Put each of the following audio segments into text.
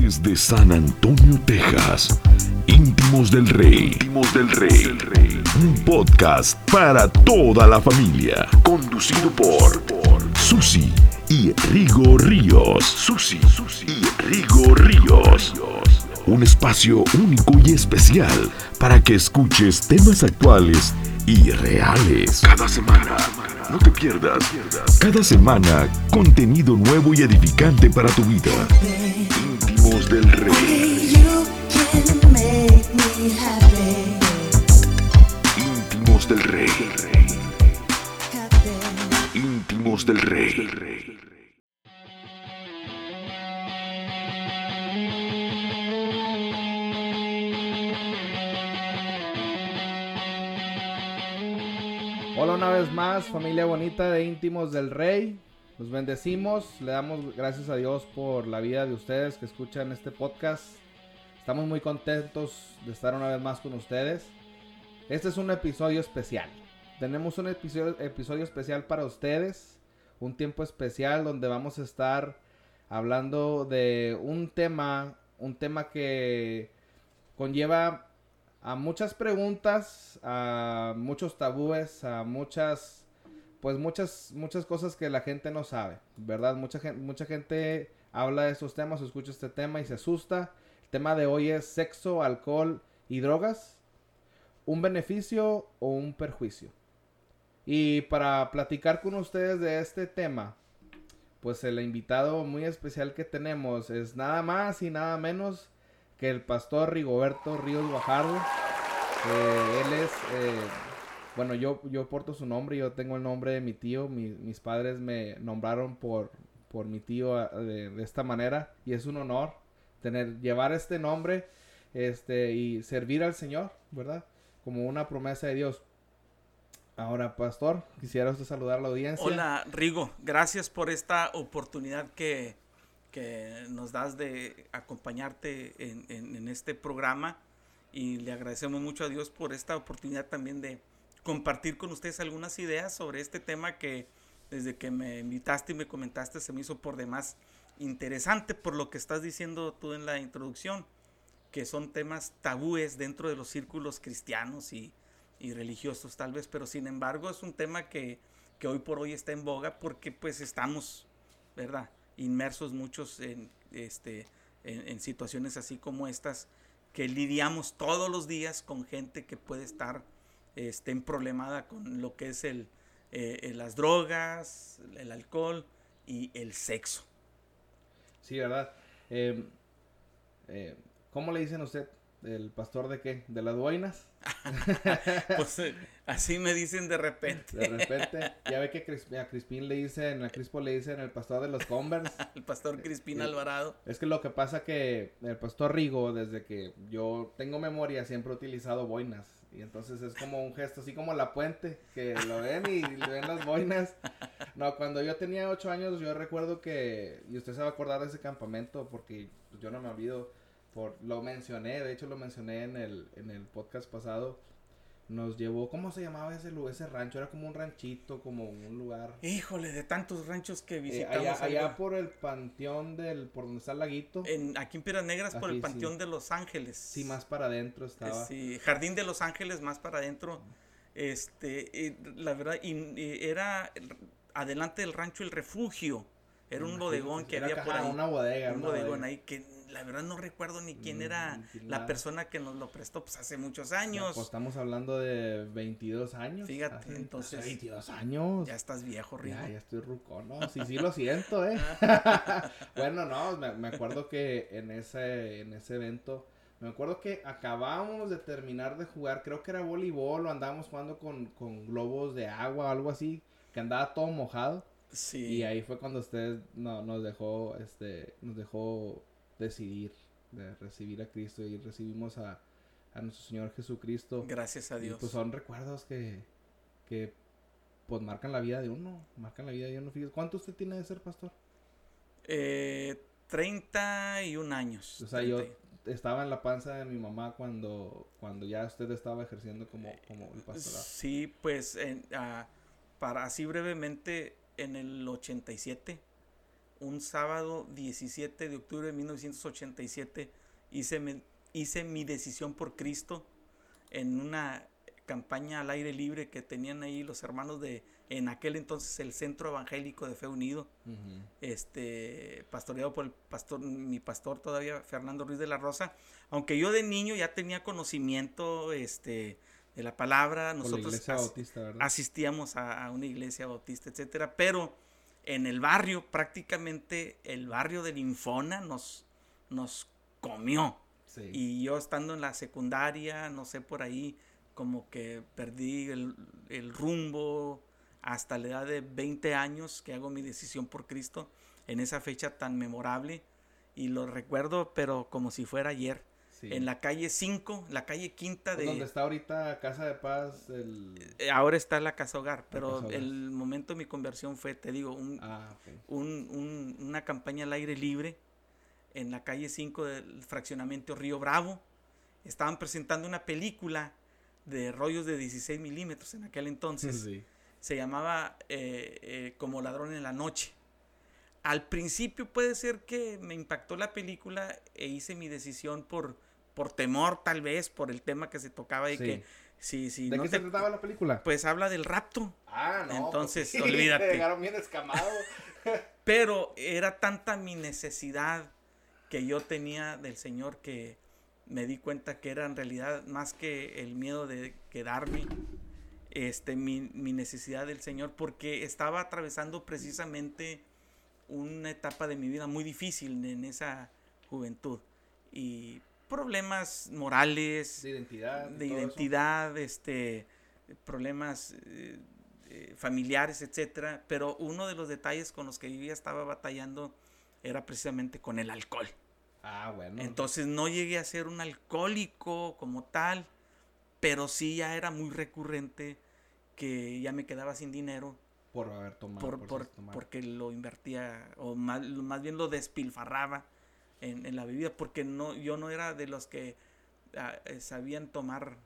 Desde San Antonio, Texas, Íntimos del Rey. Íntimos del Rey. Un podcast para toda la familia. Conducido por Susi y Rigo Ríos. Susi y Rigo Ríos. Un espacio único y especial para que escuches temas actuales y reales. Cada semana. No te pierdas. Cada semana, contenido nuevo y edificante para tu vida. Del Rey. Íntimos del Rey. Íntimos del Rey. Hola una vez más, familia bonita de íntimos del Rey. Los bendecimos, le damos gracias a Dios por la vida de ustedes que escuchan este podcast. Estamos muy contentos de estar una vez más con ustedes. Este es un episodio especial. Tenemos un episodio, episodio especial para ustedes. Un tiempo especial donde vamos a estar hablando de un tema, un tema que conlleva a muchas preguntas, a muchos tabúes, a muchas, pues muchas, muchas cosas que la gente no sabe, ¿verdad? Mucha gente, mucha gente habla de estos temas, escucha este tema y se asusta. El tema de hoy es sexo, alcohol y drogas. ¿Un beneficio o un perjuicio? Y para platicar con ustedes de este tema, pues el invitado muy especial que tenemos es nada más y nada menos que el pastor Rigoberto Ríos Guajardo. Eh, él es, eh, bueno, yo, yo porto su nombre, yo tengo el nombre de mi tío, mis padres me nombraron por, por mi tío ah, de, esta manera y es un honor tener, llevar este nombre este, y servir al Señor, ¿verdad? Como una promesa de Dios. Ahora, pastor, quisiera usted saludar a la audiencia. Hola, Rigo, gracias por esta oportunidad que, que nos das de acompañarte en, este programa y le agradecemos mucho a Dios por esta oportunidad también de compartir con ustedes algunas ideas sobre este tema que desde que me invitaste y me comentaste se me hizo por demás interesante por lo que estás diciendo tú en la introducción, que son temas tabúes dentro de los círculos cristianos y, religiosos tal vez, pero sin embargo es un tema que, que hoy por hoy está en boga porque pues estamos, ¿verdad? inmersos muchos en, este, en, situaciones así como estas, que lidiamos todos los días con gente que puede estar en problemada con lo que es el, eh, las drogas, el alcohol y el sexo. Sí, ¿verdad? Eh, eh, ¿Cómo le dicen a usted? ¿El pastor de qué? ¿De las boinas? pues eh, así me dicen de repente. De repente. Ya ve que a Crispín le dicen, a Crispo le dicen el pastor de los Converse. el pastor Crispín Alvarado. Es que lo que pasa que el pastor Rigo, desde que yo tengo memoria, siempre ha utilizado boinas. Y entonces es como un gesto, así como la puente, que lo ven y, le ven las boinas. No, cuando yo tenía ocho años, yo recuerdo que, y usted se va a acordar de ese campamento, porque yo no me olvido lo mencioné, de hecho lo mencioné en el, en el podcast pasado. Nos llevó, ¿cómo se llamaba ese lugar, ese rancho? Era como un ranchito, como un lugar. Híjole, de tantos ranchos que eh, visitamos. allá, por el panteón del, por donde está el laguito. En, aquí en Piedras Negras, por el panteón de Los Ángeles. Sí, más para adentro estaba. Sí, Jardín de Los Ángeles, más para adentro. Este, la verdad, y, era adelante del rancho El Refugio. Era un bodegón que había por ahí. Una bodega. Un bodegón ahí que la verdad no recuerdo ni quién era la persona que nos lo prestó, pues hace muchos años. Pues estamos hablando de 22 años. Fíjate, entonces. 22 años. Ya estás viejo, Rigo. Ya, ya estoy ruco, no, sí, sí lo siento, eh. bueno, no, me, acuerdo que en ese, en ese evento, me acuerdo que acabábamos de terminar de jugar, creo que era voleibol o andábamos jugando con, con globos de agua o algo así, que andaba todo mojado. Sí. Y ahí fue cuando usted no, nos dejó, este, nos dejó decidir de recibir a Cristo y recibimos a, a nuestro Señor Jesucristo. Gracias a Dios. pues son recuerdos que, que pues marcan la vida de uno, marcan la vida de uno. ¿cuánto usted tiene de ser pastor? Eh, 31 años. O sea, yo estaba en la panza de mi mamá cuando, cuando ya usted estaba ejerciendo como, como el pastorado. Sí, pues ah, para así brevemente, en el 87 un sábado 17 de octubre de 1987 hice, mi- hice mi decisión por Cristo en una campaña al aire libre que tenían ahí los hermanos de, en aquel entonces, el Centro Evangélico de Fe Unido, este, pastoreado por el pastor, mi pastor todavía, Fernando Ruiz de la Rosa, aunque yo de niño ya tenía conocimiento, este, de la palabra, la nosotros asistíamos a, a una iglesia bautista, etcétera, pero en el barrio, prácticamente el barrio del Infona nos, nos comió. Sí. Y yo estando en la secundaria, no sé, por ahí, como que perdí el, el rumbo hasta la edad de 20 años que hago mi decisión por Cristo en esa fecha tan memorable. Y lo recuerdo, pero como si fuera ayer. Sí. En la calle 5, la calle quinta de... Donde está ahorita Casa de Paz, el... Eh, Ahora está la casa hogar, pero casa hogar. el momento de mi conversión fue, te digo, un, Ah, un- un- una campaña al aire libre en la calle 5 del fraccionamiento Río Bravo. Estaban presentando una película de rollos de 16 milímetros en aquel entonces. Sí. Se llamaba eh, eh, Como ladrón en la noche. Al principio puede ser que me impactó la película e hice mi decisión por, por temor, tal vez, por el tema que se tocaba y Sí. que si, si ¿De no qué te- se trataba la película? Pues habla del rapto. ah, no. entonces, pues sí, olvídate. Llegaron bien escamados. Pero era tanta mi necesidad que yo tenía del Señor que me di cuenta que era en realidad más que el miedo de quedarme, este, mi, mi necesidad del Señor, porque estaba atravesando precisamente una etapa de mi vida muy difícil en esa juventud. Y problemas morales, de identidad. de identidad, este, problemas eh, eh, familiares, etcétera. Pero uno de los detalles con los que vivía estaba batallando era precisamente con el alcohol. Ah, bueno. Entonces no llegué a ser un alcohólico como tal, pero sí ya era muy recurrente que ya me quedaba sin dinero por haber tomado. por, por, porque lo invertía o más, más bien lo despilfarraba en, en la bebida porque no yo no era de los que ah, eh, sabían tomar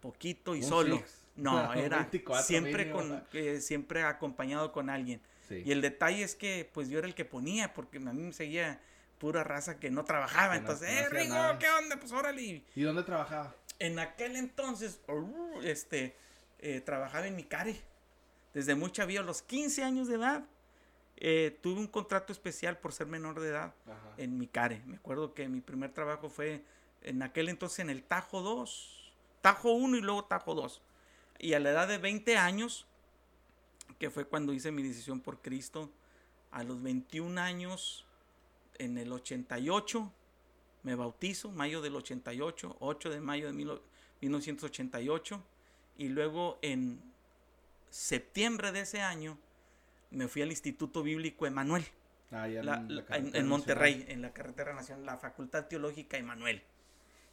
poquito y Un solo six. no era 24 siempre mínimo, con eh, siempre acompañado con alguien Sí. y el detalle es que pues yo era el que ponía porque a mí me seguía pura raza que no trabajaba Que no- entonces no eh Rigo nada. qué onda pues órale ¿Y dónde trabajaba? en aquel entonces, uh, este, eh, trabajaba en mi care. Desde muy chavillo, a los 15 años de edad, eh, tuve un contrato especial por ser menor de edad Ajá. en mi care. Me acuerdo que mi primer trabajo fue en aquel entonces en el Tajo 2, Tajo 1 y luego Tajo 2. Y a la edad de 20 años, que fue cuando hice mi decisión por Cristo, a los 21 años, en el 88, me bautizo, mayo del 88, 8 de mayo de mil- 1988, y luego en septiembre de ese año me fui al Instituto Bíblico Emanuel, Ah, ya en, la la- en, en Monterrey, nacional. en la carretera nacional, la Facultad Teológica Emanuel.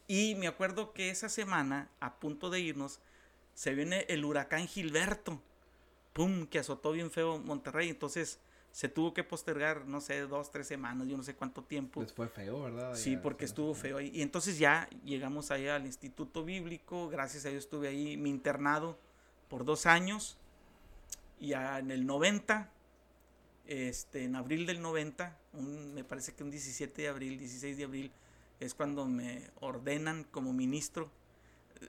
Y me acuerdo que esa semana, a punto de irnos, se viene el huracán Gilberto, pum, que azotó bien feo Monterrey, entonces se tuvo que postergar, no sé, dos, tres semanas, yo no sé cuánto tiempo. Les fue feo, ¿verdad? Sí, Allá, porque sí, estuvo sí. feo ahí. Y entonces ya llegamos allá al Instituto Bíblico. Gracias a Dios estuve ahí mi internado por dos años. Y ya en el 90, este, en abril del 90, un- me parece que un 17 de abril, 16 de abril, es cuando me ordenan como ministro.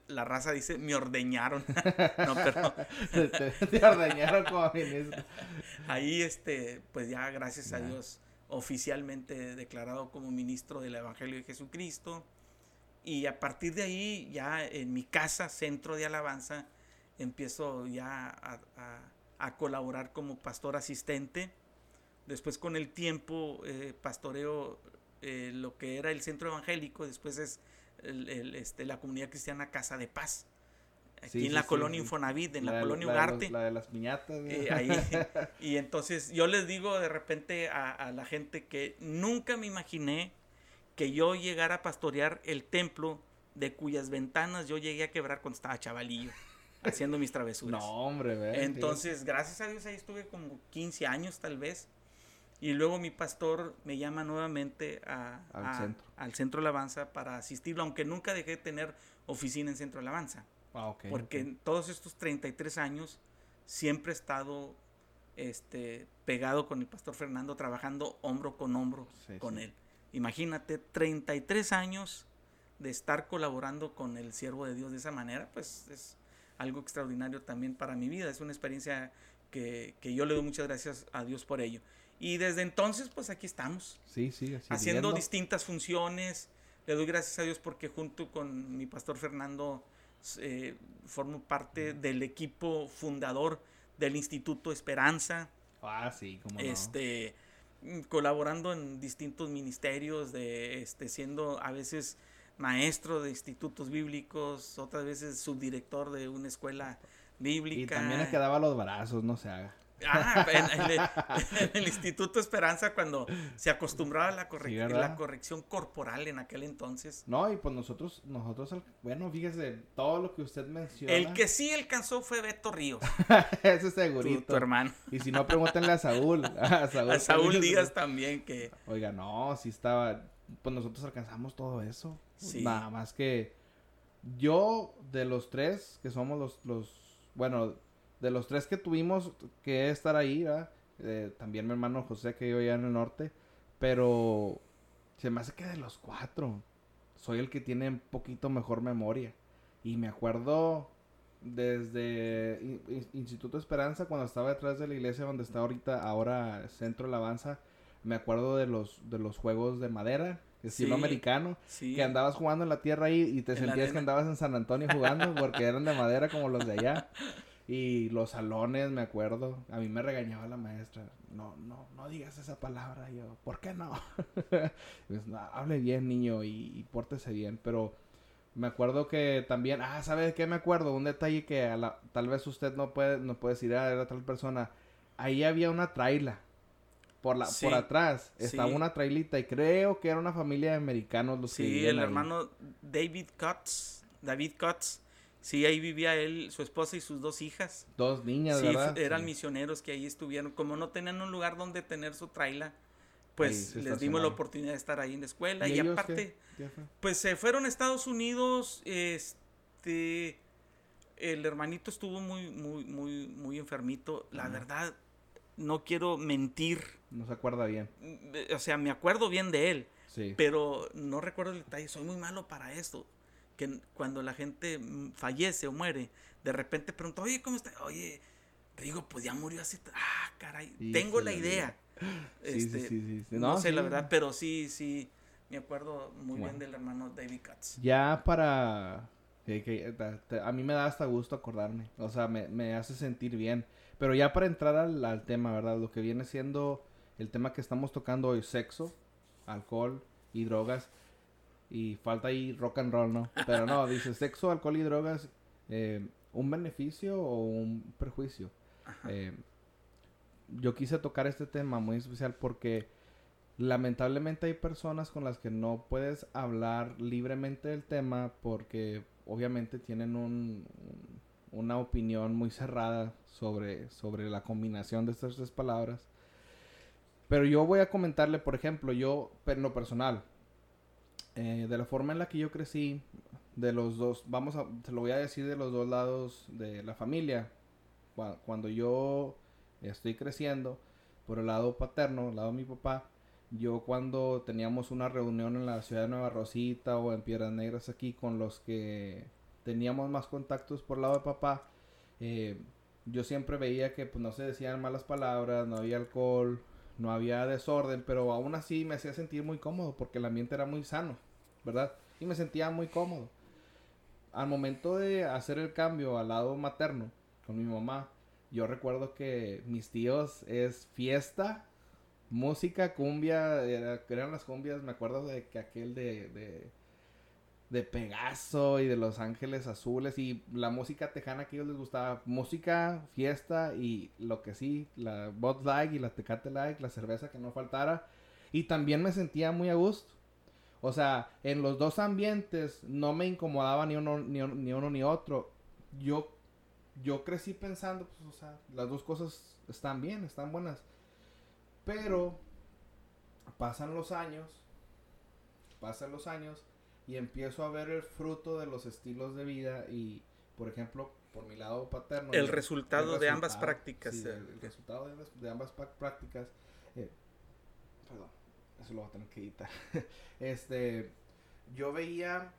La raza dice, me ordeñaron. no, pero te, ordeñaron como ministro. ahí, este, pues ya gracias a. Dios, oficialmente declarado como ministro del Evangelio de Jesucristo. Y a partir de ahí, ya en mi casa, centro de alabanza, empiezo ya a, a- a colaborar como pastor asistente. Después con el tiempo eh, pastoreo eh, lo que era el centro evangélico, después es el- el, este, la comunidad cristiana Casa de Paz. Aquí Sí, en sí, la sí, colonia. Infonavit, en la, colonia de los- Ugarte. la de las piñatas. Eh, ahí. Y entonces yo les digo de repente a, a la gente que nunca me imaginé que yo llegara a pastorear el templo de cuyas ventanas yo llegué a quebrar cuando estaba chavalillo, haciendo mis travesuras. No, hombre, ve. Entonces, gracias a Dios ahí estuve como 15 años tal vez. Y luego mi pastor me llama nuevamente a- Al a- centro. al centro alabanza para asistirlo, aunque nunca dejé de tener oficina en centro alabanza. Ah, ok, Porque ok. en todos estos 33 años siempre he estado este, pegado con el pastor Fernando, trabajando hombro con hombro Sí, con sí. él. Imagínate, 33 años de estar colaborando con el siervo de Dios de esa manera, pues es algo extraordinario también para mi vida. Es una experiencia que, que yo le doy muchas gracias a Dios por ello. Y desde entonces, pues aquí estamos, Sí, sí, así haciendo distintas funciones. Le doy gracias a Dios porque junto con mi pastor Fernando eh, formo parte del equipo fundador del Instituto Esperanza Ah, sí, como este mm, colaborando en distintos ministerios de este siendo a veces maestro de institutos bíblicos otras veces subdirector de una escuela bíblica Y también le quedaba los brazos, no se haga. Ah, en, en el, en el Instituto Esperanza cuando se acostumbraba a la, corrección corporal en aquel entonces No, y pues nosotros, nosotros, bueno, fíjese, todo lo que usted menciona. el que sí alcanzó fue Beto Ríos Ese tu, segurito. tu hermano Y si no, pregúntenle a Saúl. A Saúl, a Saúl. Díaz también que Oiga, no, sí estaba. Pues nosotros alcanzamos todo eso. Sí. Nada más que yo, de los tres, que somos los, los. Bueno, de los tres que tuvimos que estar ahí. Eh, también mi hermano José, que yo ya en el norte. Pero se me hace que de los cuatro, soy el que tiene un poquito mejor memoria. Y me acuerdo desde In- In- Instituto Esperanza, cuando estaba detrás de la iglesia donde está ahorita, ahora Centro Alabanza, me acuerdo de los, de los juegos de madera, estilo Sí, americano, sí que andabas jugando en la tierra ahí y te En sentías que andabas en San Antonio jugando porque eran de madera como los de allá. Y los salones, me acuerdo, a mí me regañaba la maestra, no, no, no digas esa palabra, yo, ¿por qué no? Pues, "No, hable bien, niño, y, y pórtese bien, pero me acuerdo que también, ah, ¿sabe de qué me acuerdo? Un detalle que a la- tal vez usted no puede, no puede decir, ah, era tal persona, ahí había una traila, por, la, Sí, por atrás, estaba sí. una trailita, y creo que era una familia de americanos los que Sí, vivían el ahí. hermano David Cutts, David Cutts, sí, ahí vivía él, su esposa y sus dos hijas. Dos niñas, Sí, ¿verdad? eran Sí. misioneros que ahí estuvieron. Como no tenían un lugar donde tener su traila, pues les dimos la oportunidad de estar ahí en la escuela. Y, aparte, pues se fueron a Estados Unidos, este... El hermanito estuvo muy, muy, muy, muy enfermito. La verdad, no quiero mentir. No se acuerda bien. Mm, O sea, me acuerdo bien de él. Sí. pero no recuerdo el detalle, soy muy malo para esto. Que cuando la gente mm, fallece o muere, de repente pregunto, oye, ¿cómo está? Oye, digo, pues ya murió t- Ah, caray, tengo la idea. Sí, sí, Este, sí. No, No, sé la verdad, pero sí, sí, me acuerdo muy Bueno. bien del hermano David Katz. Ya para... ta- ta- a mí me da hasta gusto acordarme. O sea, me, me hace sentir bien. Pero ya para entrar al, al tema, ¿verdad? Lo que viene siendo el tema que estamos tocando hoy, sexo, alcohol y drogas. Y falta ahí rock and roll, ¿no? Pero no, dice sexo, alcohol y drogas, eh, ¿un beneficio o un perjuicio? Eh, yo quise tocar este tema muy especial porque lamentablemente hay personas con las que no puedes hablar libremente del tema porque obviamente tienen un- una opinión muy cerrada sobre, sobre la combinación de estas tres palabras. Pero yo voy a comentarle, por ejemplo, yo en lo personal, eh, de la forma en la que yo crecí, de los dos, vamos a, te lo voy a decir de los dos lados de la familia. Cua- Cuando yo estoy creciendo, por el lado paterno, el lado de mi papá, yo cuando teníamos una reunión en la ciudad de Nueva Rosita o en Piedras Negras aquí con los que teníamos más contactos por el lado de papá, eh, yo siempre veía que pues, no se decían malas palabras, no había alcohol, no había desorden, pero aún así me hacía sentir muy cómodo porque el ambiente era muy sano, ¿verdad? Y me sentía muy cómodo. Al momento de hacer el cambio al lado materno con mi mamá, yo recuerdo que mis tíos es fiesta, música, cumbia, era- eran las cumbias, me acuerdo de que aquel de, de, de Pegaso y de Los Ángeles Azules y la música tejana que a ellos les gustaba, música, fiesta y lo que sí, la Bud Light y la Tecate Light, la cerveza que no faltara y también me sentía muy a gusto. O sea, en los dos ambientes no me incomodaba ni uno ni, un- ni uno ni otro. Yo yo crecí pensando, pues, o sea, las dos cosas están bien, están buenas. Pero pasan los años, pasan los años y empiezo a ver el fruto de los estilos de vida y por ejemplo, por mi lado paterno. El resultado de ambas prácticas. Sí, eh. el, resultado de ambas, de ambas prácticas. eh, perdón, eso lo voy a tener que editar. este, yo veía,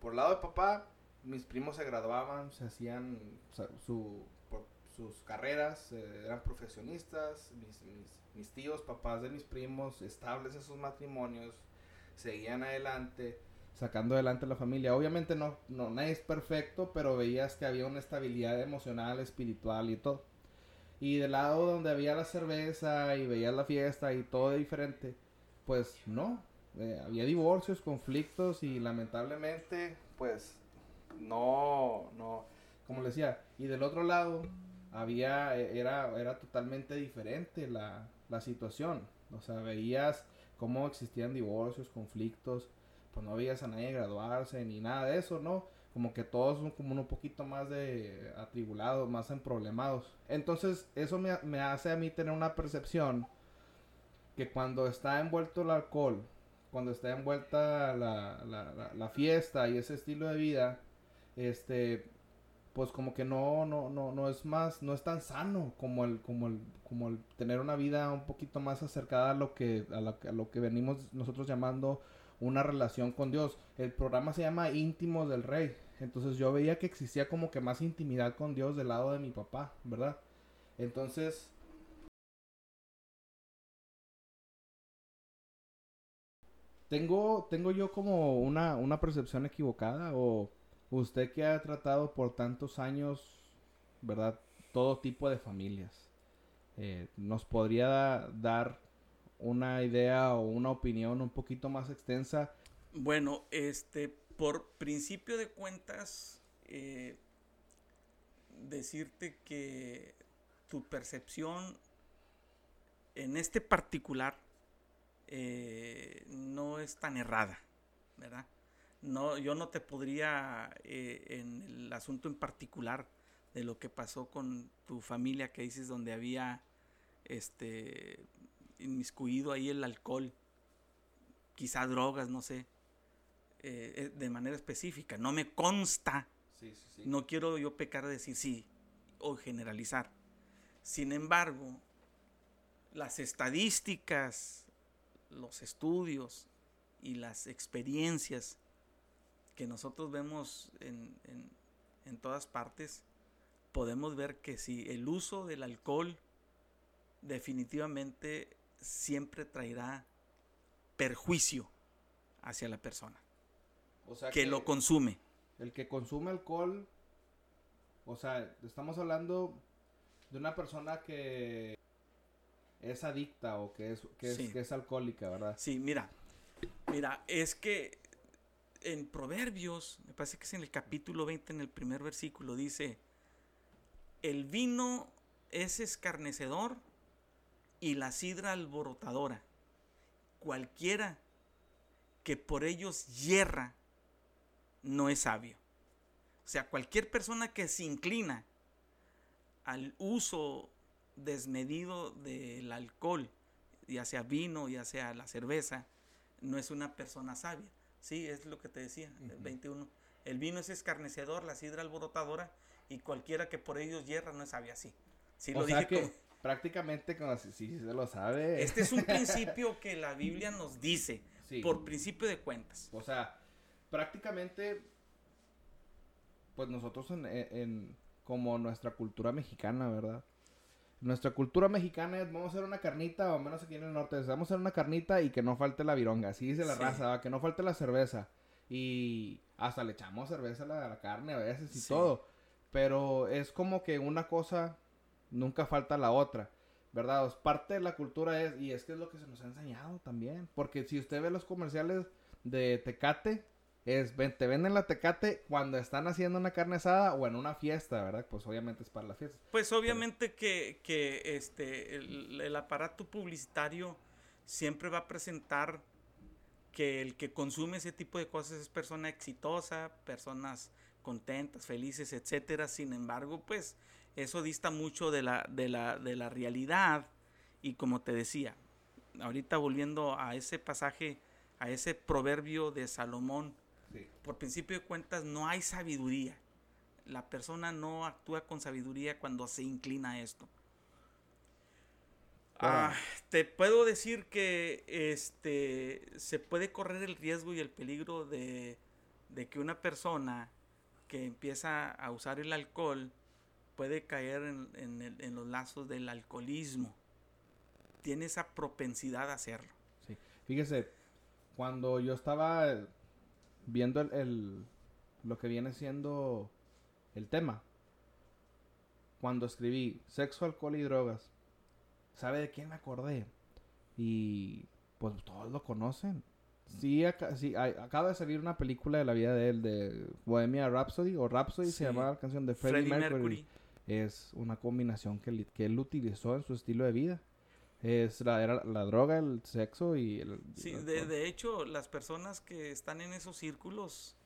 por el lado de papá, mis primos se graduaban, se hacían o sea, su, por- sus carreras, eh, eran profesionistas, mis, mis, mis tíos, papás de mis primos, estables en sus matrimonios, seguían adelante, sacando adelante la familia. Obviamente no, no, nadie es perfecto, pero veías que había una estabilidad emocional, espiritual y todo. Y del lado donde había la cerveza y veías la fiesta y todo diferente, pues no. Eh, había divorcios, conflictos y lamentablemente, pues no, no, como le decía. Y del otro lado había, eh, era, era totalmente diferente la, la situación. O sea, veías cómo existían divorcios, conflictos, pues no veías a nadie graduarse ni nada de eso, ¿no? Como que todos son como un poquito más de atribulados, más emproblemados. Entonces, eso me, hace a mí tener una percepción que cuando está envuelto el alcohol, cuando está envuelta la, la fiesta y ese estilo de vida, este, pues como que no, no, no, no es más, no es tan sano como el, como el, como el tener una vida un poquito más acercada a lo que, a a lo que venimos nosotros llamando una relación con Dios. El programa se llama Íntimos del Rey. Entonces yo veía que existía como que más intimidad con Dios del lado de mi papá, ¿verdad? Entonces, tengo, tengo yo como una, una percepción equivocada o usted que ha tratado por tantos años, ¿verdad? Todo tipo de familias. eh, ¿Nos podría da- dar una idea o una opinión un poquito más extensa? Bueno, este, por principio de cuentas, eh, decirte que tu percepción en este particular eh, no es tan errada, ¿verdad? No, yo no te podría, eh, en el asunto en particular de lo que pasó con tu familia que dices donde había este inmiscuido ahí el alcohol, quizá drogas, no sé, eh, de manera específica. No me consta, Sí, sí, sí. no quiero yo pecar de decir sí o generalizar. Sin embargo, las estadísticas, los estudios y las experiencias que nosotros vemos en, en- en todas partes, podemos ver que si el uso del alcohol definitivamente siempre traerá perjuicio hacia la persona O sea que lo consume. El que consume alcohol, o sea, estamos hablando de una persona que es adicta o que es, que es, Sí. que es alcohólica, ¿verdad? Sí, mira, mira, es que en Proverbios, me parece que es en el capítulo 20, en el primer versículo, dice, el vino es escarnecedor y la sidra alborotadora. Cualquiera que por ellos hierra no es sabio. O sea, cualquier persona que se inclina al uso desmedido del alcohol, ya sea vino, ya sea la cerveza, no es una persona sabia. Sí, es lo que te decía, el Ujú. 21. El vino es escarnecedor, la sidra alborotadora, y cualquiera que por ellos hierra no es sabia. Sí, o lo sea dije que como- prácticamente como si, si se lo sabe. Este es un principio que la Biblia nos dice, Sí. por principio de cuentas. O sea, prácticamente, pues nosotros en- como nuestra cultura mexicana, ¿verdad? Nuestra cultura mexicana es, vamos a hacer una carnita, o menos aquí en el norte, vamos a hacer una carnita y que no falte la vironga, así dice la Sí. raza, ¿va? que no falte la cerveza. Y hasta le echamos cerveza a la, a la carne a veces y Sí. todo. Pero es como que una cosa nunca falta la otra. ¿Verdad? Es parte de la cultura es, y es que es lo que se nos ha enseñado también. Porque si usted ve los comerciales de Tecate, es, ven- te venden la Tecate cuando están haciendo una carne asada o en una fiesta, ¿verdad? Pues obviamente es para la fiesta. Pues obviamente que, que este, el, el aparato publicitario siempre va a presentar que el que consume ese tipo de cosas es persona exitosa, personas contentas, felices, etcétera. Sin embargo, pues eso dista mucho de la, de la, de la realidad. Y como te decía, ahorita volviendo a ese pasaje, a ese proverbio de Salomón, Por principio de cuentas no hay sabiduría. La persona no actúa con sabiduría cuando se inclina a esto. Ah, te puedo decir que este se puede correr el riesgo y el peligro de, que una persona que empieza a usar el alcohol puede caer en, en los lazos del alcoholismo. Tiene esa propensidad a hacerlo. Sí. Fíjese, cuando yo estaba viendo el, lo que viene siendo el tema, cuando escribí sexo, alcohol y drogas, ¿sabe de quién me acordé? Y pues todos lo conocen. Sí, acaba de salir una película de la vida de él, de Bohemia Rhapsody, o Rhapsody se llama la canción de Freddie, Mercury. Es una combinación que, que él utilizó en su estilo de vida. Es la, era la droga, el sexo y el... Sí, de, hecho, las personas que están en esos círculos,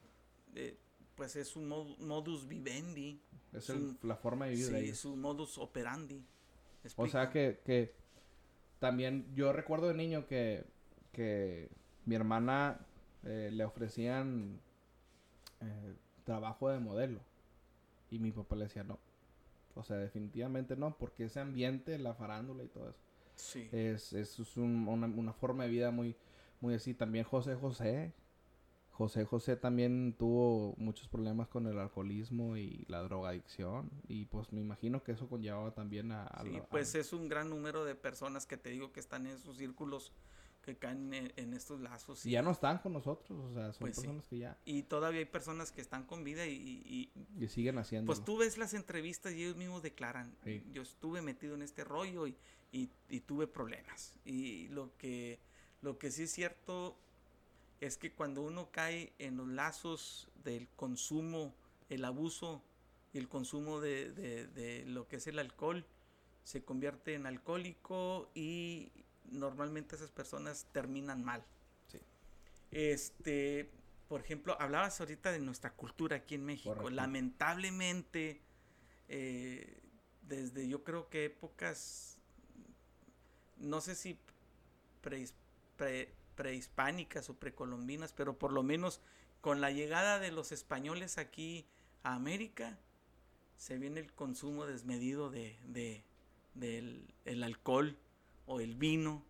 eh, pues es un modus vivendi. Es la forma de vivir sí, es un modus operandi. O sea que, que también yo recuerdo de niño que, que mi hermana eh, le ofrecían eh, trabajo de modelo y mi papá le decía no. O sea, definitivamente no, porque ese ambiente, la farándula y todo eso. Sí. Es, es, una, una, forma de vida muy, muy así. También José José. José José también tuvo muchos problemas con el alcoholismo y la drogadicción. Y pues me imagino que eso conllevaba también a... sí, pues es un gran número de personas que te digo que están en esos círculos que caen en, estos lazos. Y ya no están con nosotros, o sea, son pues personas que ya... Y todavía hay personas que están con vida y... Y, siguen haciendo. Pues tú ves las entrevistas y ellos mismos declaran, yo estuve metido en este rollo y, y, tuve problemas. Y lo que, lo que sí es cierto es que cuando uno cae en los lazos del consumo, el abuso y el consumo de, de, lo que es el alcohol, se convierte en alcohólico y normalmente esas personas terminan mal. Sí. Este, por ejemplo, hablabas ahorita de nuestra cultura aquí en México. Lamentablemente, eh, desde yo creo que épocas no sé si prehispánicas o precolombinas, pero por lo menos con la llegada de los españoles aquí a América, se viene el consumo desmedido de, del el alcohol o el vino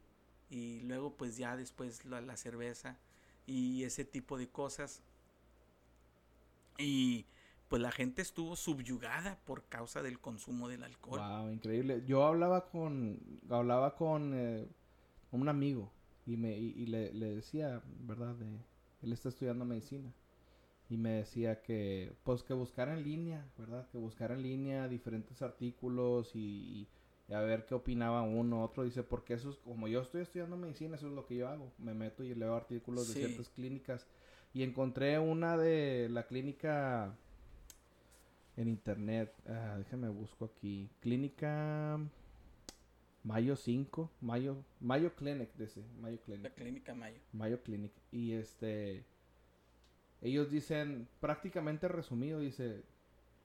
y luego pues ya después la, la cerveza y ese tipo de cosas. Y pues la gente estuvo subyugada por causa del consumo del alcohol. Wow, increíble. Yo hablaba con hablaba con eh, un amigo y me y, le, decía, ¿verdad? él está estudiando medicina y me decía que pues que buscara en línea, ¿verdad? Que buscara en línea diferentes artículos y, a ver qué opinaba uno, otro dice, porque eso es como yo estoy estudiando medicina, eso es lo que yo hago. Me meto y leo artículos de ciertas clínicas y encontré una de la clínica en internet. Ah, déjame busco aquí. Clínica Mayo 5. Mayo, Mayo Clinic, dice. Mayo Clinic. La clínica Mayo. Mayo Clinic. Y este. Ellos dicen, prácticamente resumido, dice.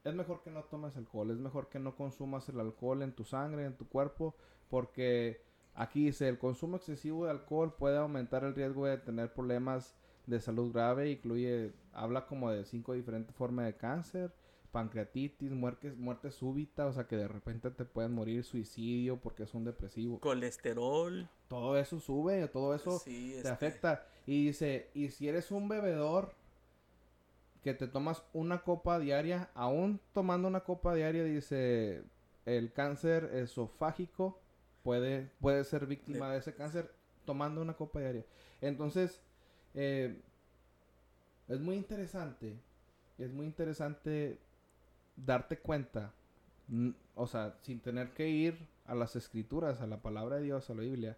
Es mejor que no tomes alcohol. Es mejor que no consumas el alcohol en tu sangre, en tu cuerpo. Porque aquí dice: el consumo excesivo de alcohol puede aumentar el riesgo de tener problemas de salud grave. Incluye. Habla como de cinco diferentes formas de cáncer pancreatitis, muerte, muerte súbita, o sea que de repente te pueden morir, suicidio porque es un depresivo. Colesterol. Todo eso sube, todo eso te este afecta. Y dice, y si eres un bebedor que te tomas una copa diaria, aún tomando una copa diaria, dice, el cáncer esofágico puede, puede ser víctima de, ese cáncer tomando una copa diaria. Entonces, eh, es muy interesante, es muy interesante darte cuenta, o sea, sin tener que ir a las escrituras, a la palabra de Dios, a la Biblia,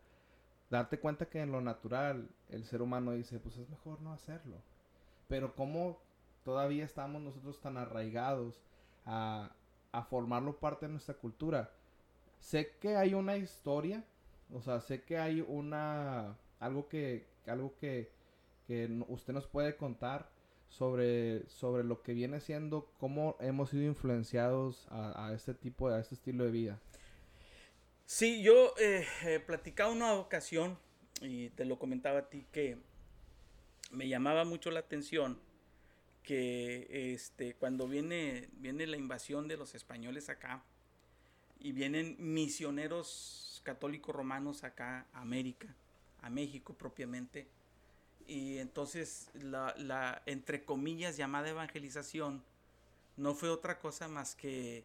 darte cuenta que en lo natural el ser humano dice, pues es mejor no hacerlo. Pero como todavía estamos nosotros tan arraigados a, a formarlo parte de nuestra cultura. Sé que hay una historia, o sea, sé que hay una algo que algo que, que usted nos puede contar sobre, sobre lo que viene siendo, cómo hemos sido influenciados a, este tipo, a este estilo de vida. Sí, yo eh, platicaba una ocasión y te lo comentaba a ti que me llamaba mucho la atención que este, cuando viene, viene la invasión de los españoles acá y vienen misioneros católicos romanos acá a América, a México propiamente, y entonces la, la entre comillas llamada evangelización no fue otra cosa más que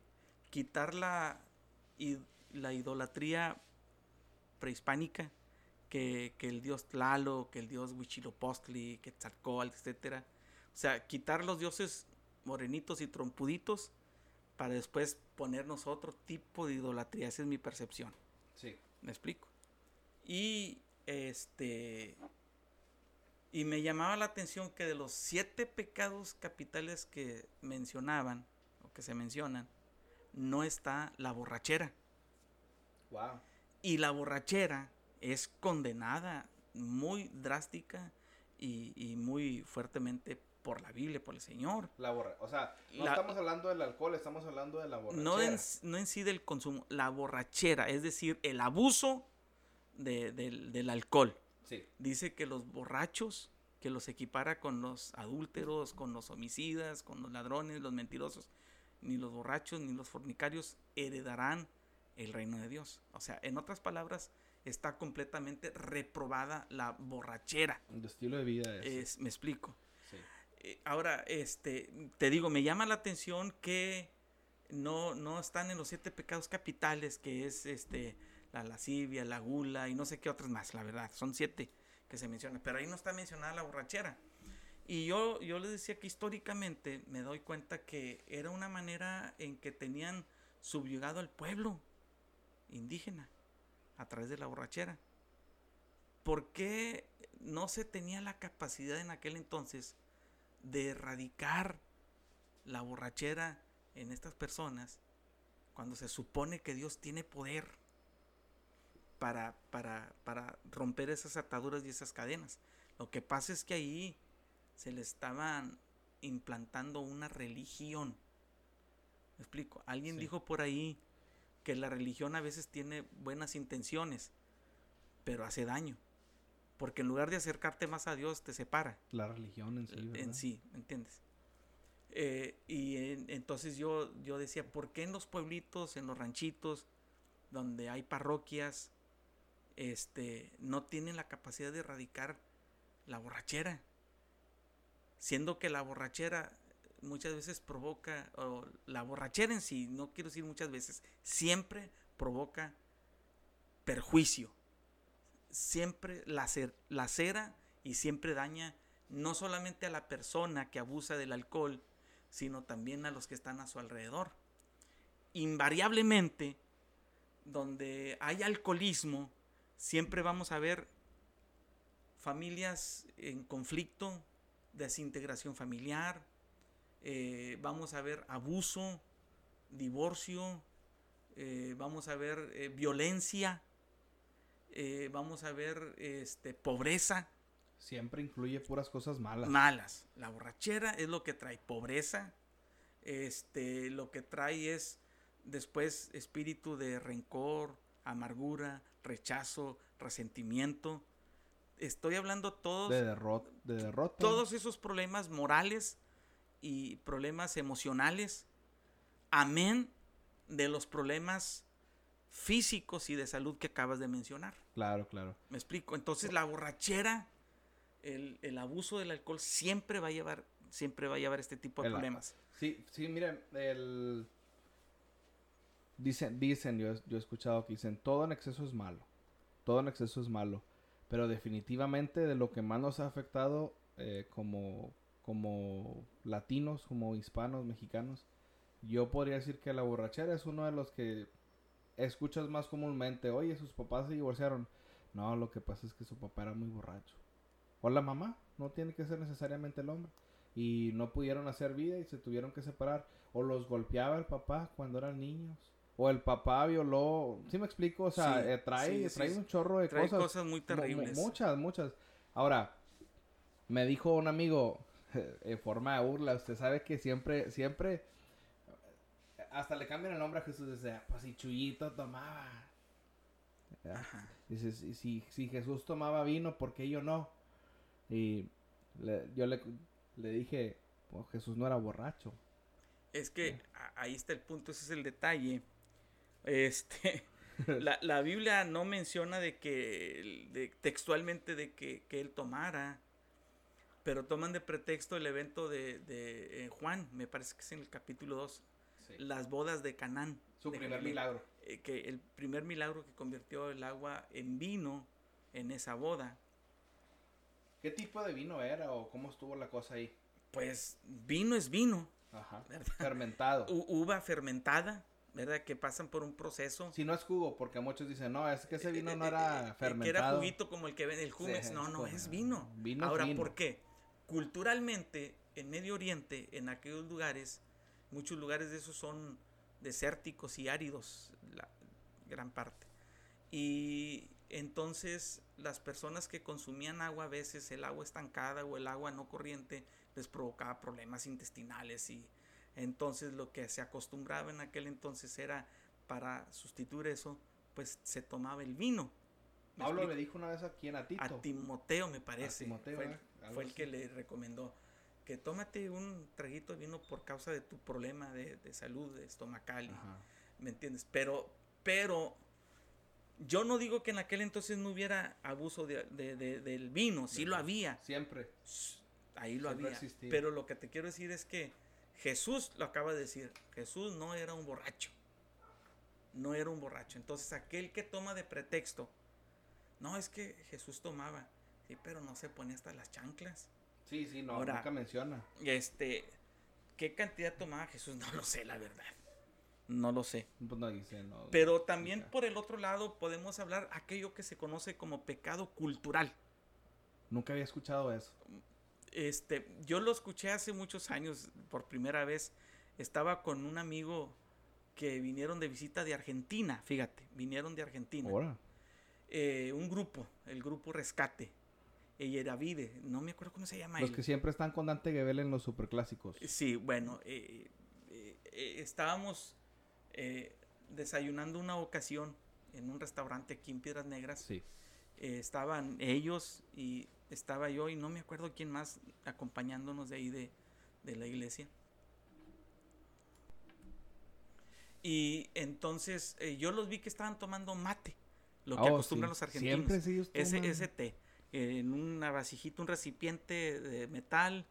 quitar la, la idolatría prehispánica que, que, el dios Tlaloc, que el dios Huichilopostli, que Tzalcóatl, etcétera. O sea, quitar los dioses morenitos y trompuditos para después ponernos otro tipo de idolatría. Esa es mi percepción. Sí. ¿Me explico? Y este. Y me llamaba la atención que de los siete pecados capitales que mencionaban, o que se mencionan, no está la borrachera. Wow. Y la borrachera es condenada muy drástica y, muy fuertemente por la Biblia, por el Señor. La borra o sea, no estamos hablando del alcohol, estamos hablando de la borrachera. No en, no en sí del consumo, la borrachera, es decir, el abuso del alcohol. Sí. Dice que los borrachos, que los equipara con los adúlteros, con los homicidas, con los ladrones, los mentirosos, ni los borrachos, ni los fornicarios heredarán el reino de Dios. O sea, en otras palabras, está completamente reprobada la borrachera. El estilo de vida es. me explico. Eh, ahora, este, te digo, me llama la atención que no, no están en los siete pecados capitales, que es este la lascivia, la gula y no sé qué otras más, la verdad. Son siete que se mencionan. Pero ahí no está mencionada la borrachera. Y yo, yo les decía que históricamente me doy cuenta que era una manera en que tenían subyugado al pueblo indígena a través de la borrachera. ¿Por qué no se tenía la capacidad en aquel entonces de erradicar la borrachera en estas personas cuando se supone que Dios tiene poder para, para, para romper esas ataduras y esas cadenas? Lo que pasa es que ahí se le estaban implantando una religión. ¿Me explico? Alguien dijo por ahí que la religión a veces tiene buenas intenciones, pero hace daño. Porque en lugar de acercarte más a Dios, te separa. La religión en sí. ¿verdad? En sí, ¿me entiendes? Eh, y entonces yo, yo decía, ¿por qué en los pueblitos, en los ranchitos, donde hay parroquias, este, no tienen la capacidad de erradicar la borrachera? siendo que la borrachera muchas veces provoca, o la borrachera en sí, no quiero decir muchas veces, siempre provoca perjuicio, siempre lacera y siempre daña no solamente a la persona que abusa del alcohol, sino también a los que están a su alrededor. Invariablemente, donde hay alcoholismo, siempre vamos a ver familias en conflicto, desintegración familiar, eh, vamos a ver abuso, divorcio, eh, vamos a ver eh, violencia, vamos a ver este, pobreza. Siempre incluye puras cosas malas. Malas. La borrachera es lo que trae pobreza. Este, lo que trae es después espíritu de rencor, amargura, rechazo, resentimiento estoy hablando todos... De, derrota, de derrota. Todos esos problemas morales y problemas emocionales. Amén de los problemas físicos y de salud que acabas de mencionar. Claro, claro. Me explico. Entonces la borrachera, el, abuso del alcohol siempre va a llevar, siempre va a llevar este tipo de problemas. Sí, sí, miren, el... Dicen, dicen yo, he escuchado que dicen, todo en exceso es malo. Todo en exceso es malo. Pero definitivamente de lo que más nos ha afectado eh, como, como latinos, como hispanos, mexicanos, yo podría decir que la borrachera es uno de los que escuchas más comúnmente. Oye, sus papás se divorciaron. No, lo que pasa es que su papá era muy borracho. O la mamá, no tiene que ser necesariamente el hombre. Y no pudieron hacer vida y se tuvieron que separar. O los golpeaba el papá cuando eran niños o el papá violó, ¿sí me explico? O sea, eh, trae, trae un chorro de trae cosas. cosas muy terribles. muchas, muchas. Ahora, me dijo un amigo, en forma de burla, usted sabe que siempre, siempre, hasta le cambian el nombre a Jesús, dice, pues si Chuyito tomaba. Dice, si, si, Jesús tomaba vino, ¿por qué yo no? Y yo le, le dije, Pues Jesús no era borracho. Es que ahí está el punto, ese es el detalle. Este, la, la Biblia no menciona de que, de- textualmente de que, que él tomara, pero toman de pretexto el evento de, de, eh, Juan, me parece que es en el capítulo 2, las bodas de Canaán. Su de primer Galilea. milagro. Eh, que el primer milagro que convirtió el agua en vino en esa boda. ¿Qué tipo de vino era o cómo estuvo la cosa ahí? Pues vino es vino, Ajá. ¿verdad? Fermentado. U- uva fermentada, ¿verdad? Que pasan por un proceso. Si no es jugo, porque muchos dicen, no, es que ese vino Eh, no eh, era eh, fermentado. Que era juguito como el que ven el Jumex. Sí, no, no, es vino. vino Ahora, vino. ¿por qué? Culturalmente, en Medio Oriente, en aquellos lugares, muchos lugares de esos son desérticos y áridos, la gran parte. Y entonces las personas que consumían agua, a veces el agua estancada o el agua no corriente, les provocaba problemas intestinales y entonces lo que se acostumbraba en aquel entonces era para sustituir eso, pues se tomaba el vino. ¿Me Pablo explico? le dijo una vez aquí en Atito. A Timoteo, me parece. Timoteo, fue el, ¿eh? Fue el que le recomendó que tómate un traguito de vino por causa de tu problema de, de salud estomacal. y- Ajá. ¿Me entiendes? Pero, pero yo no digo que en aquel entonces no hubiera abuso de- de- de- del vino, sí lo había, Siempre. ahí lo Siempre había. existía. Pero lo que te quiero decir es que Jesús lo acaba de decir, Jesús no era un borracho, no era un borracho. Entonces aquel que toma de pretexto, no es que Jesús tomaba, sí, pero no se pone hasta las chanclas. Sí, sí, no, Ahora- nunca menciona. Este, ¿qué cantidad tomaba Jesús? No lo sé, la verdad. No lo sé. Pues no dice, no. Pero también Nunca. por el otro lado podemos hablar aquello que se conoce como pecado cultural. Nunca había escuchado eso. Este, yo lo escuché hace muchos años por primera vez. Estaba con un amigo que vinieron de visita de Argentina, fíjate, vinieron de Argentina. Eh, un grupo, el grupo Rescate. Yeravide, no me acuerdo cómo se llama. Los él. que siempre están con Dante Gebel en los superclásicos. Sí, bueno, eh, eh, eh, estábamos eh, desayunando una ocasión en un restaurante aquí en Piedras Negras. Sí. Eh, estaban ellos y estaba yo y no me acuerdo quién más acompañándonos de ahí de, de la iglesia. Y entonces eh, yo los vi que estaban tomando mate, lo que Oh, acostumbran sí. los argentinos. Siempre ese, ese té, eh, en una vasijita, un recipiente de metal.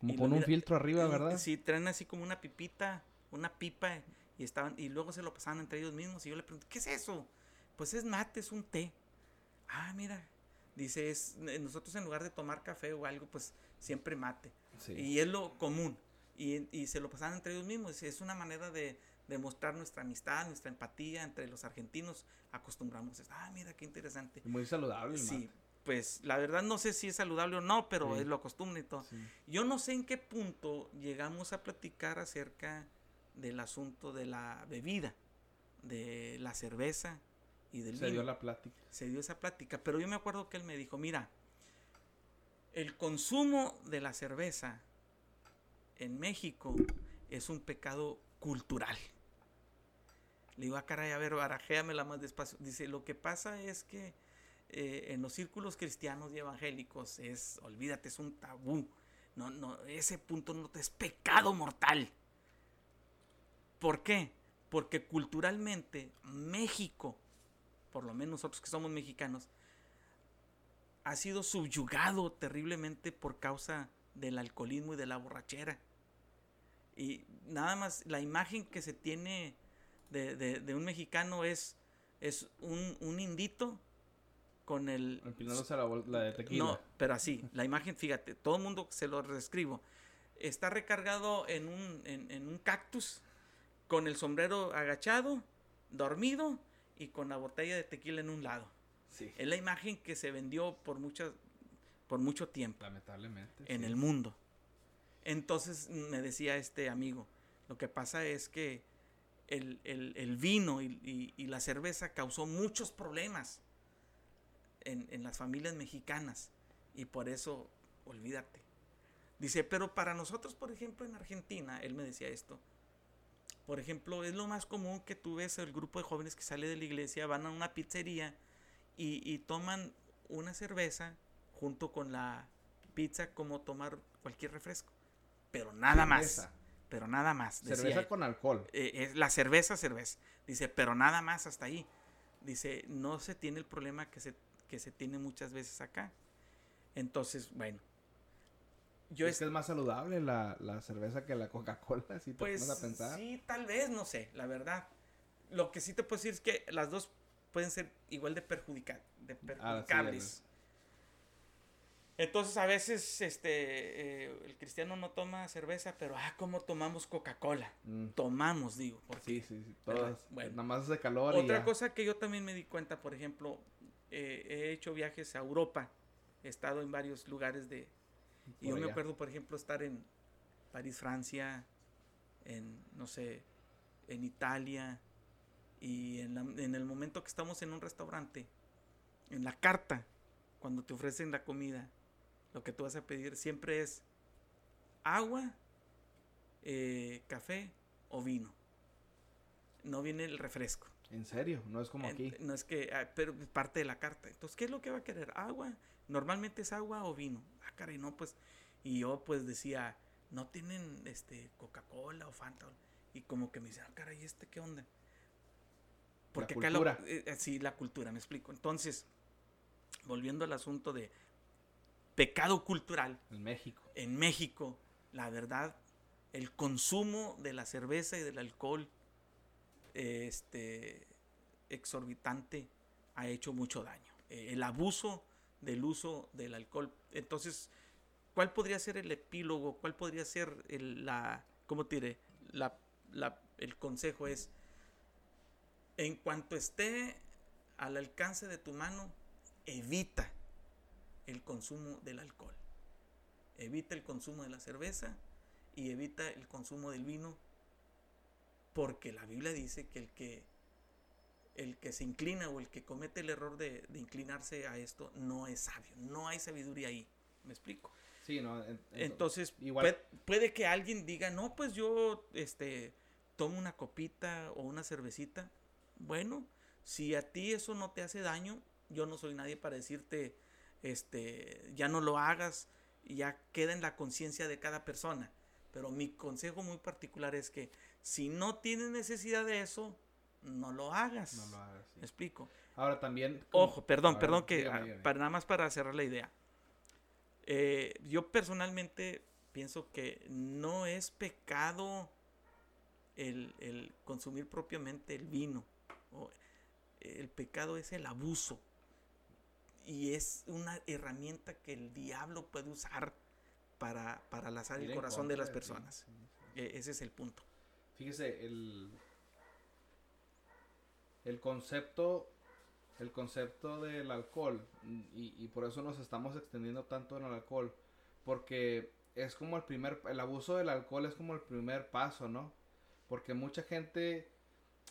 Como con un mira- filtro arriba, ¿verdad? Sí, traen así como una pipita, una pipa, y estaban, y luego se lo pasaban entre ellos mismos. Y yo le pregunté, ¿qué es eso? Pues es mate, es un té. Ah, mira. Dice, es, eh, nosotros en lugar de tomar café o algo, pues siempre mate. Sí. Y es lo común. Y, y se lo pasaban entre ellos mismos. Es una manera de demostrar nuestra amistad, nuestra empatía entre los argentinos. Acostumbramos. Ah, mira, qué interesante. Muy saludable Sí, mate. pues la verdad no sé si es saludable o no, pero Sí. es lo costumbre y todo. Sí. Yo no sé en qué punto llegamos a platicar acerca del asunto de la bebida, de la cerveza y del Se vino. dio la plática. Se dio esa plática, pero yo me acuerdo que él me dijo, mira, el consumo de la cerveza en México es un pecado cultural. Le digo, ah, caray, a ver, barajéamela más despacio. Dice, lo que pasa es que eh, en los círculos cristianos y evangélicos es, olvídate, es un tabú. No, no, ese punto no te es pecado mortal. ¿Por qué? Porque culturalmente México, por lo menos nosotros que somos mexicanos, ha sido subyugado terriblemente por causa del alcoholismo y de la borrachera. Y nada más la imagen que se tiene de, de- de un mexicano es, es un, un indito con el... Empinándose la, la de tequila. No, pero así, la imagen, fíjate, todo el mundo se lo reescribo. Está recargado en un, en, en un cactus, con el sombrero agachado, dormido y con la botella de tequila en un lado. Sí. Es la imagen que se vendió por, muchas, por mucho tiempo Lamentablemente. en sí. el mundo. Entonces me decía este amigo, lo que pasa es que el, el- el vino y, y- y la cerveza causó muchos problemas en, en las familias mexicanas y por eso, olvídate. Dice, pero para nosotros, por ejemplo, en Argentina, él me decía esto, por ejemplo, es lo más común que tú ves el grupo de jóvenes que sale de la iglesia, van a una pizzería y, y toman una cerveza junto con la pizza como tomar cualquier refresco. pero nada más. Cerveza. Pero nada más. Cerveza con alcohol. Eh, es la cerveza, cerveza. Dice, pero nada más hasta ahí. Dice, no se tiene el problema que se, que se tiene muchas veces acá. Entonces, bueno. Yo es es, que es más saludable la, la cerveza que la Coca-Cola, si te pues pones a pensar. sí, tal vez, no sé, la verdad. Lo que sí te puedo decir es que las dos pueden ser igual de, perjudica- de perjudicables. Entonces a veces este eh, el cristiano no toma cerveza, pero ah, ¿cómo tomamos Coca-Cola? Mm, Tomamos, digo. Porque Sí, sí, sí. Todas. Bueno. Nada más hace calor y Otra ya. cosa que yo también me di cuenta, por ejemplo, eh, he hecho viajes a Europa, he estado en varios lugares de... Y yo me acuerdo, por ejemplo, estar en París, Francia, en, no sé, en Italia, y en, la- en el momento que estamos en un restaurante, en la carta, cuando te ofrecen la comida, lo que tú vas a pedir siempre es agua, eh, café o vino. No viene el refresco. En serio, no es como En- aquí. No es que, ah, pero es parte de la carta. Entonces, ¿qué es lo que va a querer? ¿Agua? Normalmente es agua o vino. Ah, caray, no, pues. Y yo, pues, decía, no tienen este Coca-Cola o Fanta. Y como que me dicen, ah, caray, ¿este qué onda? Porque acá lo- cultura. eh, eh, sí, la cultura, me explico. Entonces, volviendo al asunto de pecado cultural, En México. en México, la verdad, el consumo de la cerveza y del alcohol este, exorbitante ha hecho mucho daño. Eh, el abuso del uso del alcohol. Entonces, ¿cuál podría ser el epílogo? ¿Cuál podría ser el, la, ¿cómo te diré? La, la- el consejo es, en cuanto esté al alcance de tu mano, evita el consumo del alcohol. Evita el consumo de la cerveza y evita el consumo del vino porque la Biblia dice que el que el que se inclina o el que comete el error de, de inclinarse a esto no es sabio, no hay sabiduría ahí. ¿Me explico? Sí, no. en- en- Entonces, igual- puede, puede que alguien diga, no, pues yo este, tomo una copita o una cervecita. Bueno, si a ti eso no te hace daño, yo no soy nadie para decirte, este, ya no lo hagas, ya queda en la conciencia de cada persona. Pero mi consejo muy particular es que si no tienes necesidad de eso, no lo hagas. No lo hagas, sí. ¿Me explico? Ahora también. Ojo, perdón, ver, perdón que dígame, ah, dígame. para nada más para cerrar la idea. Eh, yo personalmente pienso que no es pecado el, el consumir propiamente el vino. O, el pecado es el abuso. Y es una herramienta que el diablo puede usar para, para lazar el corazón de las personas. E- ese es el punto. Fíjese, el, el concepto, el concepto del alcohol, y, y por eso nos estamos extendiendo tanto en el alcohol, porque es como el primer, el abuso del alcohol es como el primer paso, ¿no? Porque mucha gente,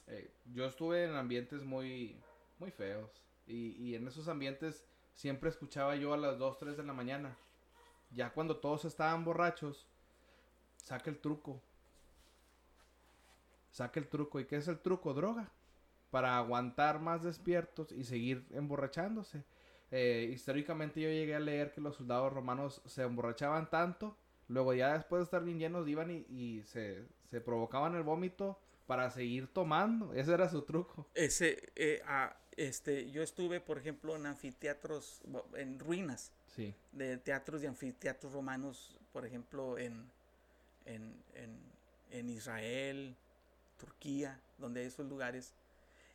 eh, yo estuve en ambientes muy, muy feos, y, y en esos ambientes siempre escuchaba yo a las 2, 3 de la mañana, ya cuando todos estaban borrachos, saca el truco, saca el truco. ¿Y qué es el truco? Droga. Para aguantar más despiertos y seguir emborrachándose. Eh, históricamente yo llegué a leer que los soldados romanos se emborrachaban tanto, luego ya después de estar bien llenos iban y, y se, se provocaban el vómito para seguir tomando. Ese era su truco. Ese, eh, ah, este, yo estuve, por ejemplo, en anfiteatros, en ruinas. Sí. de teatros y anfiteatros romanos, por ejemplo, en, en, en, en Israel, Turquía, donde hay esos lugares.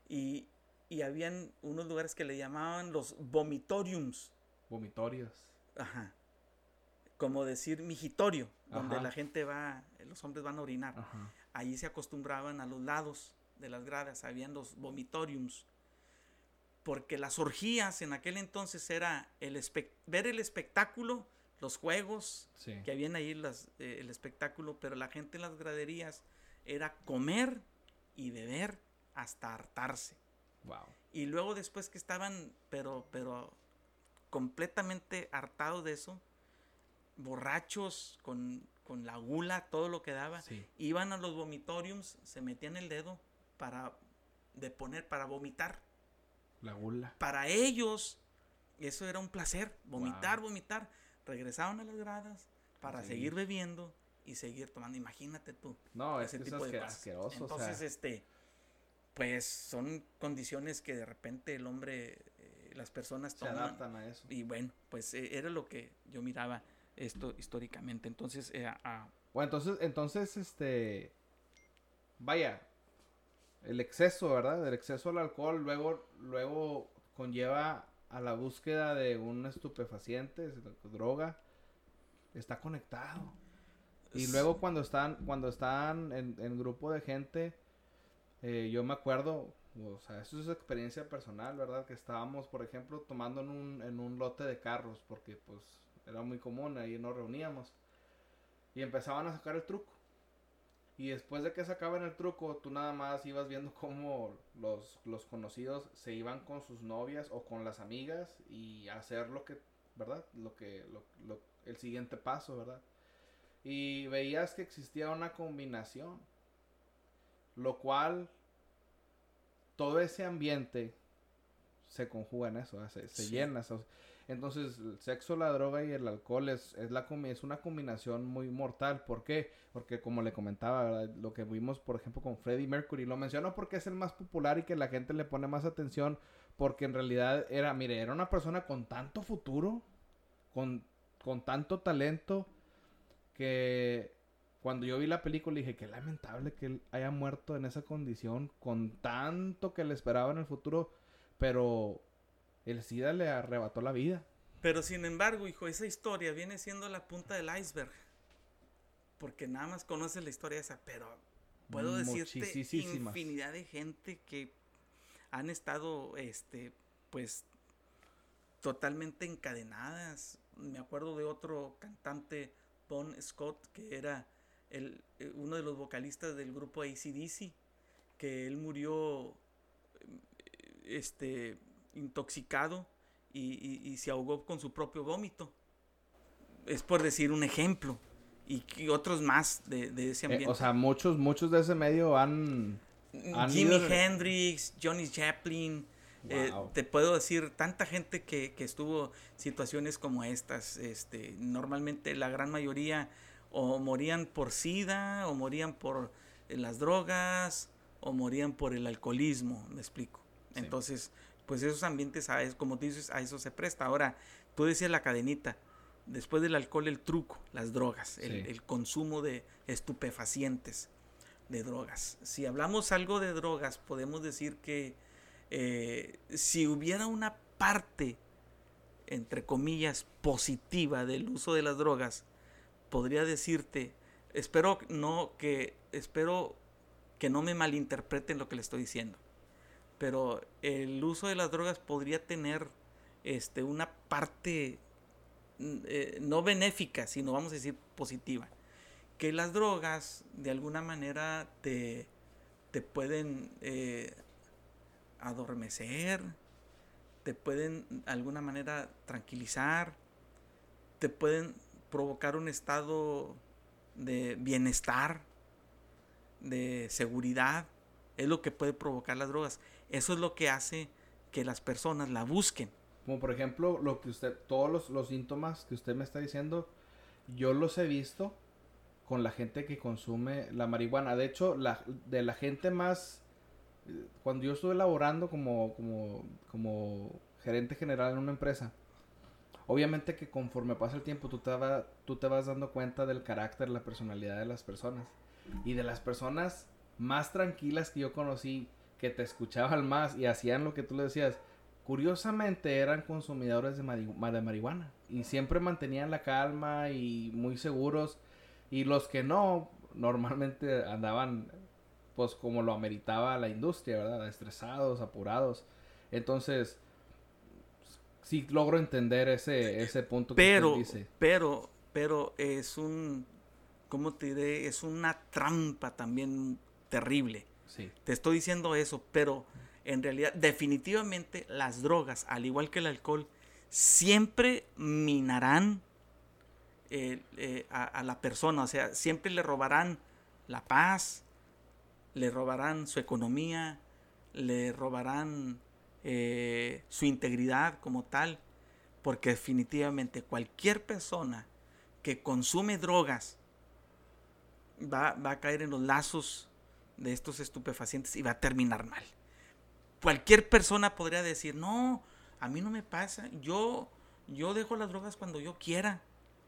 Y, y habían unos lugares que le llamaban los vomitoriums, Vomitorios. ajá, como decir migitorio, donde Ajá. la gente va, los hombres van a orinar. Ajá. Allí se acostumbraban a los lados de las gradas, habían los vomitoriums. Porque las orgías en aquel entonces era el ver el espectáculo, los juegos, Sí. que habían ahí las, eh, el espectáculo, pero la gente en las graderías era comer y beber hasta hartarse. Wow. Y luego después que estaban, pero, pero completamente hartados de eso, borrachos, con, con la gula, todo lo que daba, Sí. iban a los vomitoriums, se metían el dedo para de poner, para vomitar. La gula. Para ellos, eso era un placer, vomitar, Wow. vomitar. Regresaban a las gradas para Sí. seguir bebiendo y seguir tomando. Imagínate tú. No, es asqueroso. Entonces, este, pues son condiciones que de repente el hombre, eh, las personas toman. Se adaptan a eso. Y bueno, pues eh, era lo que yo miraba esto históricamente. Entonces, eh, bueno, entonces, entonces, este, vaya, el exceso, ¿verdad? El exceso al alcohol luego, luego conlleva a la búsqueda de un estupefaciente, droga, está conectado. Y luego cuando están, cuando están en, grupo de gente, eh, yo me acuerdo, o sea, eso es experiencia personal, ¿verdad? Que estábamos, por ejemplo, tomando en un, en un lote de carros, porque pues era muy común, ahí nos reuníamos. Y empezaban a sacar el truco. Y después de que sacaban el truco, tú nada más ibas viendo cómo los, los conocidos se iban con sus novias o con las amigas y hacer lo que, ¿verdad? Lo que, lo, el siguiente paso, ¿verdad? Y veías que existía una combinación, lo cual todo ese ambiente se conjuga en eso, se, se llena. Entonces, el sexo, la droga y el alcohol es, es, la, es una combinación muy mortal. ¿Por qué? Porque como le comentaba, lo que vimos, por ejemplo, con Freddie Mercury, lo menciono porque es el más popular y que la gente le pone más atención, porque en realidad era, mire, era una persona con tanto futuro, con, con tanto talento, que cuando yo vi la película dije, qué lamentable que él haya muerto en esa condición, con tanto que le esperaba en el futuro, pero el SIDA le arrebató la vida. Pero sin embargo, hijo, esa historia viene siendo la punta del iceberg. Porque nada más conoces la historia esa, pero puedo decirte infinidad de gente que han estado, este, pues, totalmente encadenadas. Me acuerdo de otro cantante, Bon Scott, que era el, eh, uno de los vocalistas del grupo ACDC, que él murió, este, intoxicado y, se ahogó con su propio vómito. Es por decir un ejemplo. Y, otros más de, ese eh, ambiente. o sea, muchos, muchos de ese medio han... Jimi Hendrix, Johnny Chaplin. Eh, te puedo decir, tanta gente que, que estuvo situaciones como estas. Este, normalmente la gran mayoría o morían por SIDA, o morían por eh, las drogas, o morían por el alcoholismo, me explico. Entonces, pues esos ambientes, a, como tú dices, a eso se presta. Ahora, tú decías la cadenita, después del alcohol el truco, las drogas, el, consumo de estupefacientes, de drogas. Si hablamos algo de drogas, podemos decir que eh, si hubiera una parte, entre comillas, positiva del uso de las drogas, podría decirte, espero no que, espero que no me malinterpreten lo que le estoy diciendo pero el uso de las drogas podría tener este, una parte mm, eh, no benéfica, sino vamos a decir positiva. Que las drogas de alguna manera te, te pueden eh, adormecer, te pueden de alguna manera tranquilizar, te pueden provocar un estado de bienestar, de seguridad, es lo que puede provocar las drogas. Eso es lo que hace que las personas la busquen. Como por ejemplo, lo que usted, todos los, síntomas que usted me está diciendo, yo los he visto con la gente que consume la marihuana. De hecho, la, de la gente más, cuando yo estuve laborando como, como, como gerente general en una empresa, obviamente que conforme pasa el tiempo tú te, tú te vas dando cuenta del carácter, la personalidad de las personas. Y de las personas más tranquilas que yo conocí, que te escuchaban más y hacían lo que tú le decías, curiosamente eran consumidores de, marihuana y siempre mantenían la calma y muy seguros y los que no normalmente andaban pues como lo ameritaba la industria, ¿verdad? Estresados, apurados. Entonces, sí logro entender ese, ese punto que pero, dice. Pero, pero es un, ¿cómo te diré? Es una trampa también terrible. Te estoy diciendo eso, pero en realidad definitivamente las drogas, al igual que el alcohol, siempre minarán eh, eh, a, la persona, o sea, siempre le robarán la paz, le robarán su economía, le robarán eh, su integridad como tal, porque definitivamente cualquier persona que consume drogas va, va a caer en los lazos de estos estupefacientes y va a terminar mal. Cualquier persona podría decir, no, a mí no me pasa, yo, yo dejo las drogas cuando yo quiera,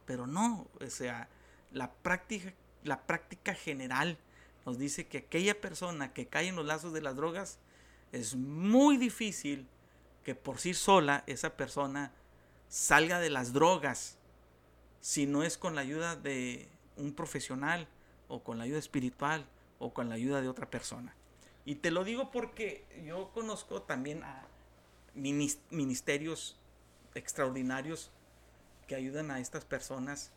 pero no, o sea, la práctica, la práctica general nos dice que aquella persona que cae en los lazos de las drogas es muy difícil que por sí sola esa persona salga de las drogas si no es con la ayuda de un profesional o con la ayuda espiritual o con la ayuda de otra persona. Y te lo digo porque yo conozco también a ministerios extraordinarios que ayudan a estas personas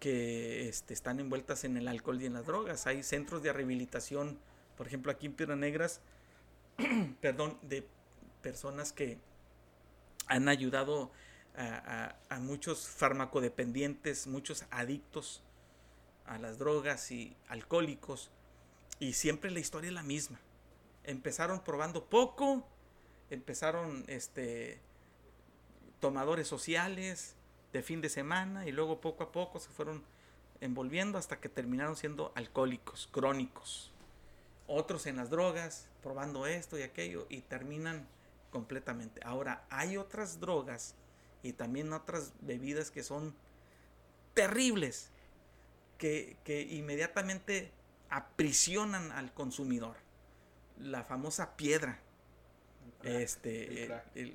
que este, están envueltas en el alcohol y en las drogas. Hay centros de rehabilitación, por ejemplo, aquí en Piedras Negras, perdón, de personas que han ayudado a, muchos farmacodependientes, muchos adictos a las drogas y alcohólicos. Y siempre la historia es la misma. Empezaron probando poco, empezaron este, tomadores sociales, de fin de semana y luego poco a poco se fueron envolviendo hasta que terminaron siendo alcohólicos, crónicos. Otros en las drogas, probando esto y aquello y terminan completamente. Ahora, hay otras drogas y también otras bebidas que son terribles, que, inmediatamente aprisionan al consumidor. La famosa piedra, este,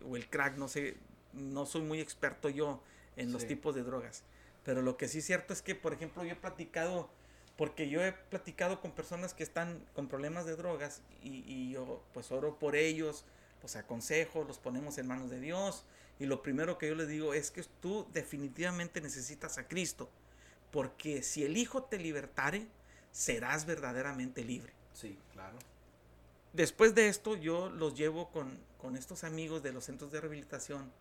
o el crack, no sé, no soy muy experto yo en los tipos de drogas. Pero lo que sí es cierto es que, por ejemplo, yo he platicado, porque yo he platicado con personas que están con problemas de drogas y, yo pues oro por ellos, los aconsejo, los ponemos en manos de Dios. Y lo primero que yo les digo es que tú definitivamente necesitas a Cristo. Porque si el Hijo te libertare, serás verdaderamente libre. Sí, claro. Después de esto, yo los llevo con, con estos amigos de los centros de rehabilitación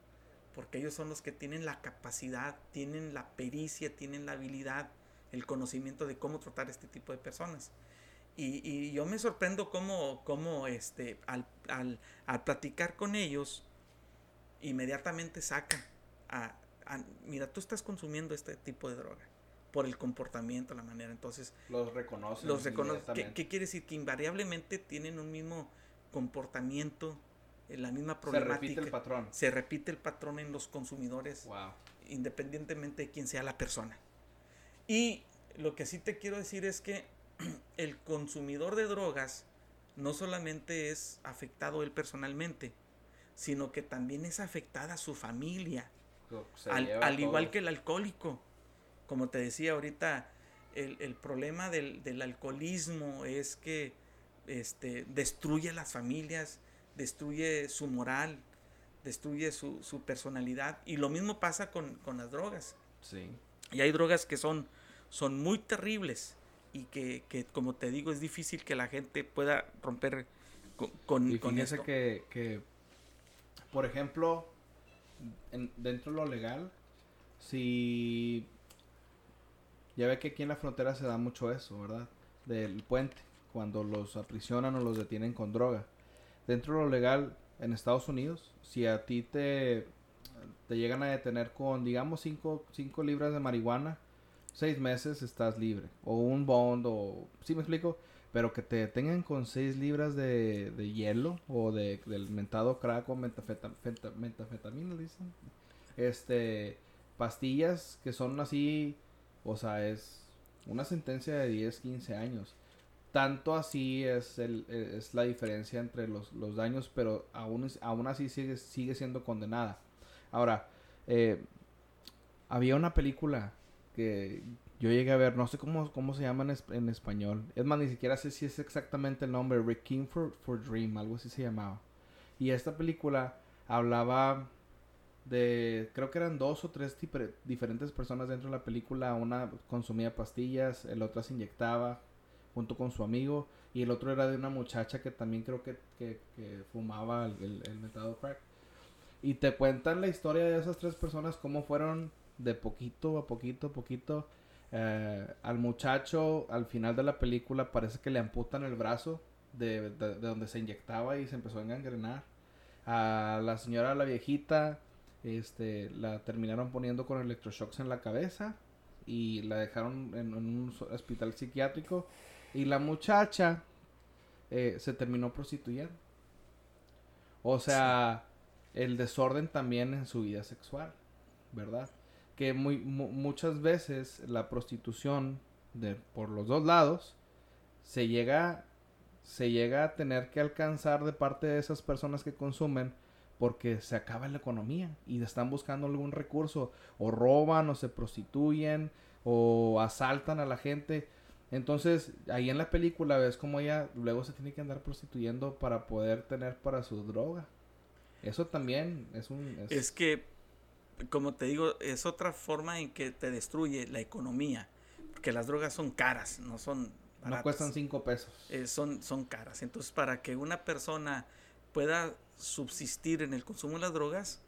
porque ellos son los que tienen la capacidad, tienen la pericia, tienen la habilidad, el conocimiento de cómo tratar este tipo de personas. Y, yo me sorprendo cómo, cómo este, al, platicar con ellos, inmediatamente sacan a, mira, tú estás consumiendo este tipo de droga por el comportamiento, la manera. Entonces, los reconocen. Los reconocen. ¿Qué, ¿Qué, quiere decir? Que invariablemente tienen un mismo comportamiento, la misma problemática. Se repite el patrón. Se repite el patrón en los consumidores, independientemente de quién sea la persona. Y lo que sí te quiero decir es que el consumidor de drogas no solamente es afectado él personalmente, sino que también es afectada su familia. Al, igual que el alcohólico. Como te decía ahorita, el, problema del, del, alcoholismo es que este, destruye las familias, destruye su moral, destruye su, su personalidad. Y lo mismo pasa con, con, las drogas. Sí. Y hay drogas que son, son muy terribles y que, que, como te digo, es difícil que la gente pueda romper con, con, con esto. Que, que, por ejemplo, dentro de lo legal, si... Ya ve que aquí en la frontera se da mucho eso, ¿verdad? Del puente, cuando los aprisionan o los detienen con droga dentro de lo legal en Estados Unidos, si a ti te, te llegan a detener con, digamos, 5 libras de marihuana, 6 meses estás libre. O un bond, o... ¿Sí me explico? Pero que te detengan con 6 libras de, de, hielo o de, del mentado crack o metafetamina, dicen. Este, pastillas que son así, o sea, es una sentencia de 10, 15 años. Tanto así es, el, es la diferencia entre los, los daños, pero aún, aún así sigue, sigue siendo condenada. Ahora, eh, había una película que yo llegué a ver, no sé cómo, cómo se llama en, español. Es más, ni siquiera sé si es exactamente el nombre, Requiem for, for Dream, algo así se llamaba. Y esta película hablaba de, creo que eran dos o tres diferentes personas dentro de la película. Una consumía pastillas, el otro se inyectaba, junto con su amigo. Y el otro era de una muchacha que también creo que, que, fumaba el, el, metado crack. Y te cuentan la historia de esas tres personas, cómo fueron de poquito a poquito a poquito. Eh, al muchacho, al final de la película, parece que le amputan el brazo de, de, donde se inyectaba y se empezó a engangrenar. A la señora, la viejita, este, la terminaron poniendo con electroshocks en la cabeza y la dejaron en, un hospital psiquiátrico y la muchacha eh, se terminó prostituyendo. O sea, el desorden también en su vida sexual, ¿verdad? Que muy, muchas veces la prostitución de por los dos lados se llega se llega a tener que alcanzar de parte de esas personas que consumen porque se acaba la economía y están buscando algún recurso o roban o se prostituyen o asaltan a la gente. Entonces, ahí en la película ves como ella luego se tiene que andar prostituyendo para poder tener para su droga. Eso también es un... Es, que, como te digo, es otra forma en que te destruye la economía. Porque las drogas son caras, no son no cuestan cinco pesos. Eh, son, son caras. Entonces, para que una persona pueda subsistir en el consumo de las drogas,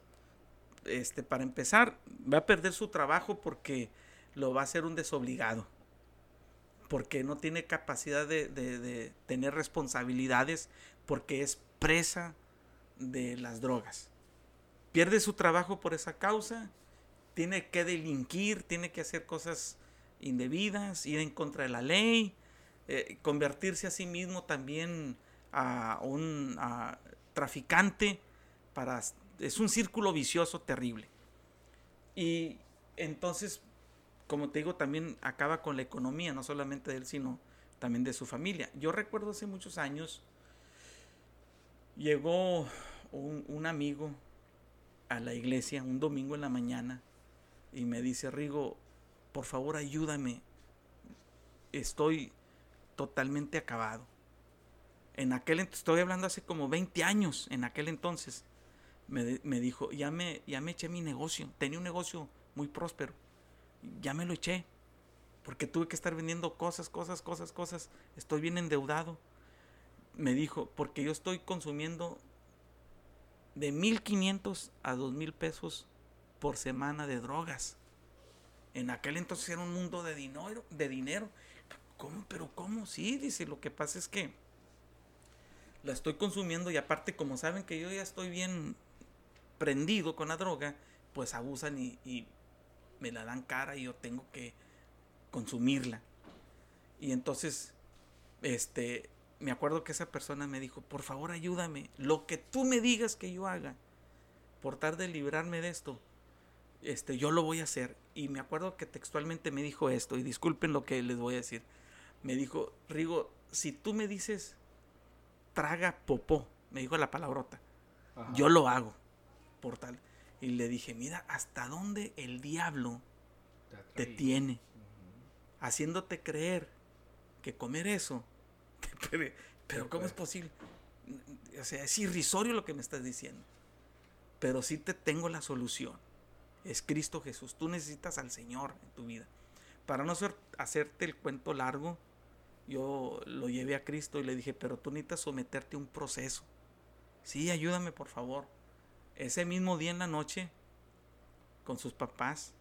este, para empezar, va a perder su trabajo porque lo va a hacer un desobligado. Porque no tiene capacidad de, de tener responsabilidades, porque es presa de las drogas. Pierde su trabajo por esa causa, tiene que delinquir, tiene que hacer cosas indebidas, ir en contra de la ley, eh, convertirse a sí mismo también a un traficante para es un círculo vicioso terrible y entonces como te digo también acaba con la economía no solamente de él sino también de su familia yo recuerdo hace muchos años llegó un, amigo a la iglesia un domingo en la mañana y me dice Rigo por favor ayúdame estoy totalmente acabado. En aquel estoy hablando hace como 20 años, en aquel entonces, me, me, dijo, ya me, ya me eché mi negocio, tenía un negocio muy próspero, ya me lo eché, porque tuve que estar vendiendo cosas, cosas, cosas, cosas, estoy bien endeudado. Me dijo, porque yo estoy consumiendo de 1500 a 2000 pesos por semana de drogas. En aquel entonces era un mundo de dinero, de dinero ¿Cómo? ¿Pero cómo? Sí, dice, lo que pasa es que la estoy consumiendo y aparte como saben que yo ya estoy bien prendido con la droga, pues abusan y, me la dan cara y yo tengo que consumirla. Y entonces, este, me acuerdo que esa persona me dijo, por favor ayúdame, lo que tú me digas que yo haga, por tal de librarme de esto, este, yo lo voy a hacer. Y me acuerdo que textualmente me dijo esto, y disculpen lo que les voy a decir me dijo, Rigo, si tú me dices traga popó, me dijo la palabrota, yo lo hago, por tal. Y le dije, mira, ¿hasta dónde el diablo te, tiene? Haciéndote creer que comer eso, pero, ¿cómo es posible? O sea, es irrisorio lo que me estás diciendo. Pero sí te tengo la solución. Es Cristo Jesús. Tú necesitas al Señor en tu vida. Para no hacerte el cuento largo, yo lo llevé a Cristo y le dije, pero tú necesitas someterte a un proceso. Sí, ayúdame por favor. Ese mismo día en la noche, con sus papás,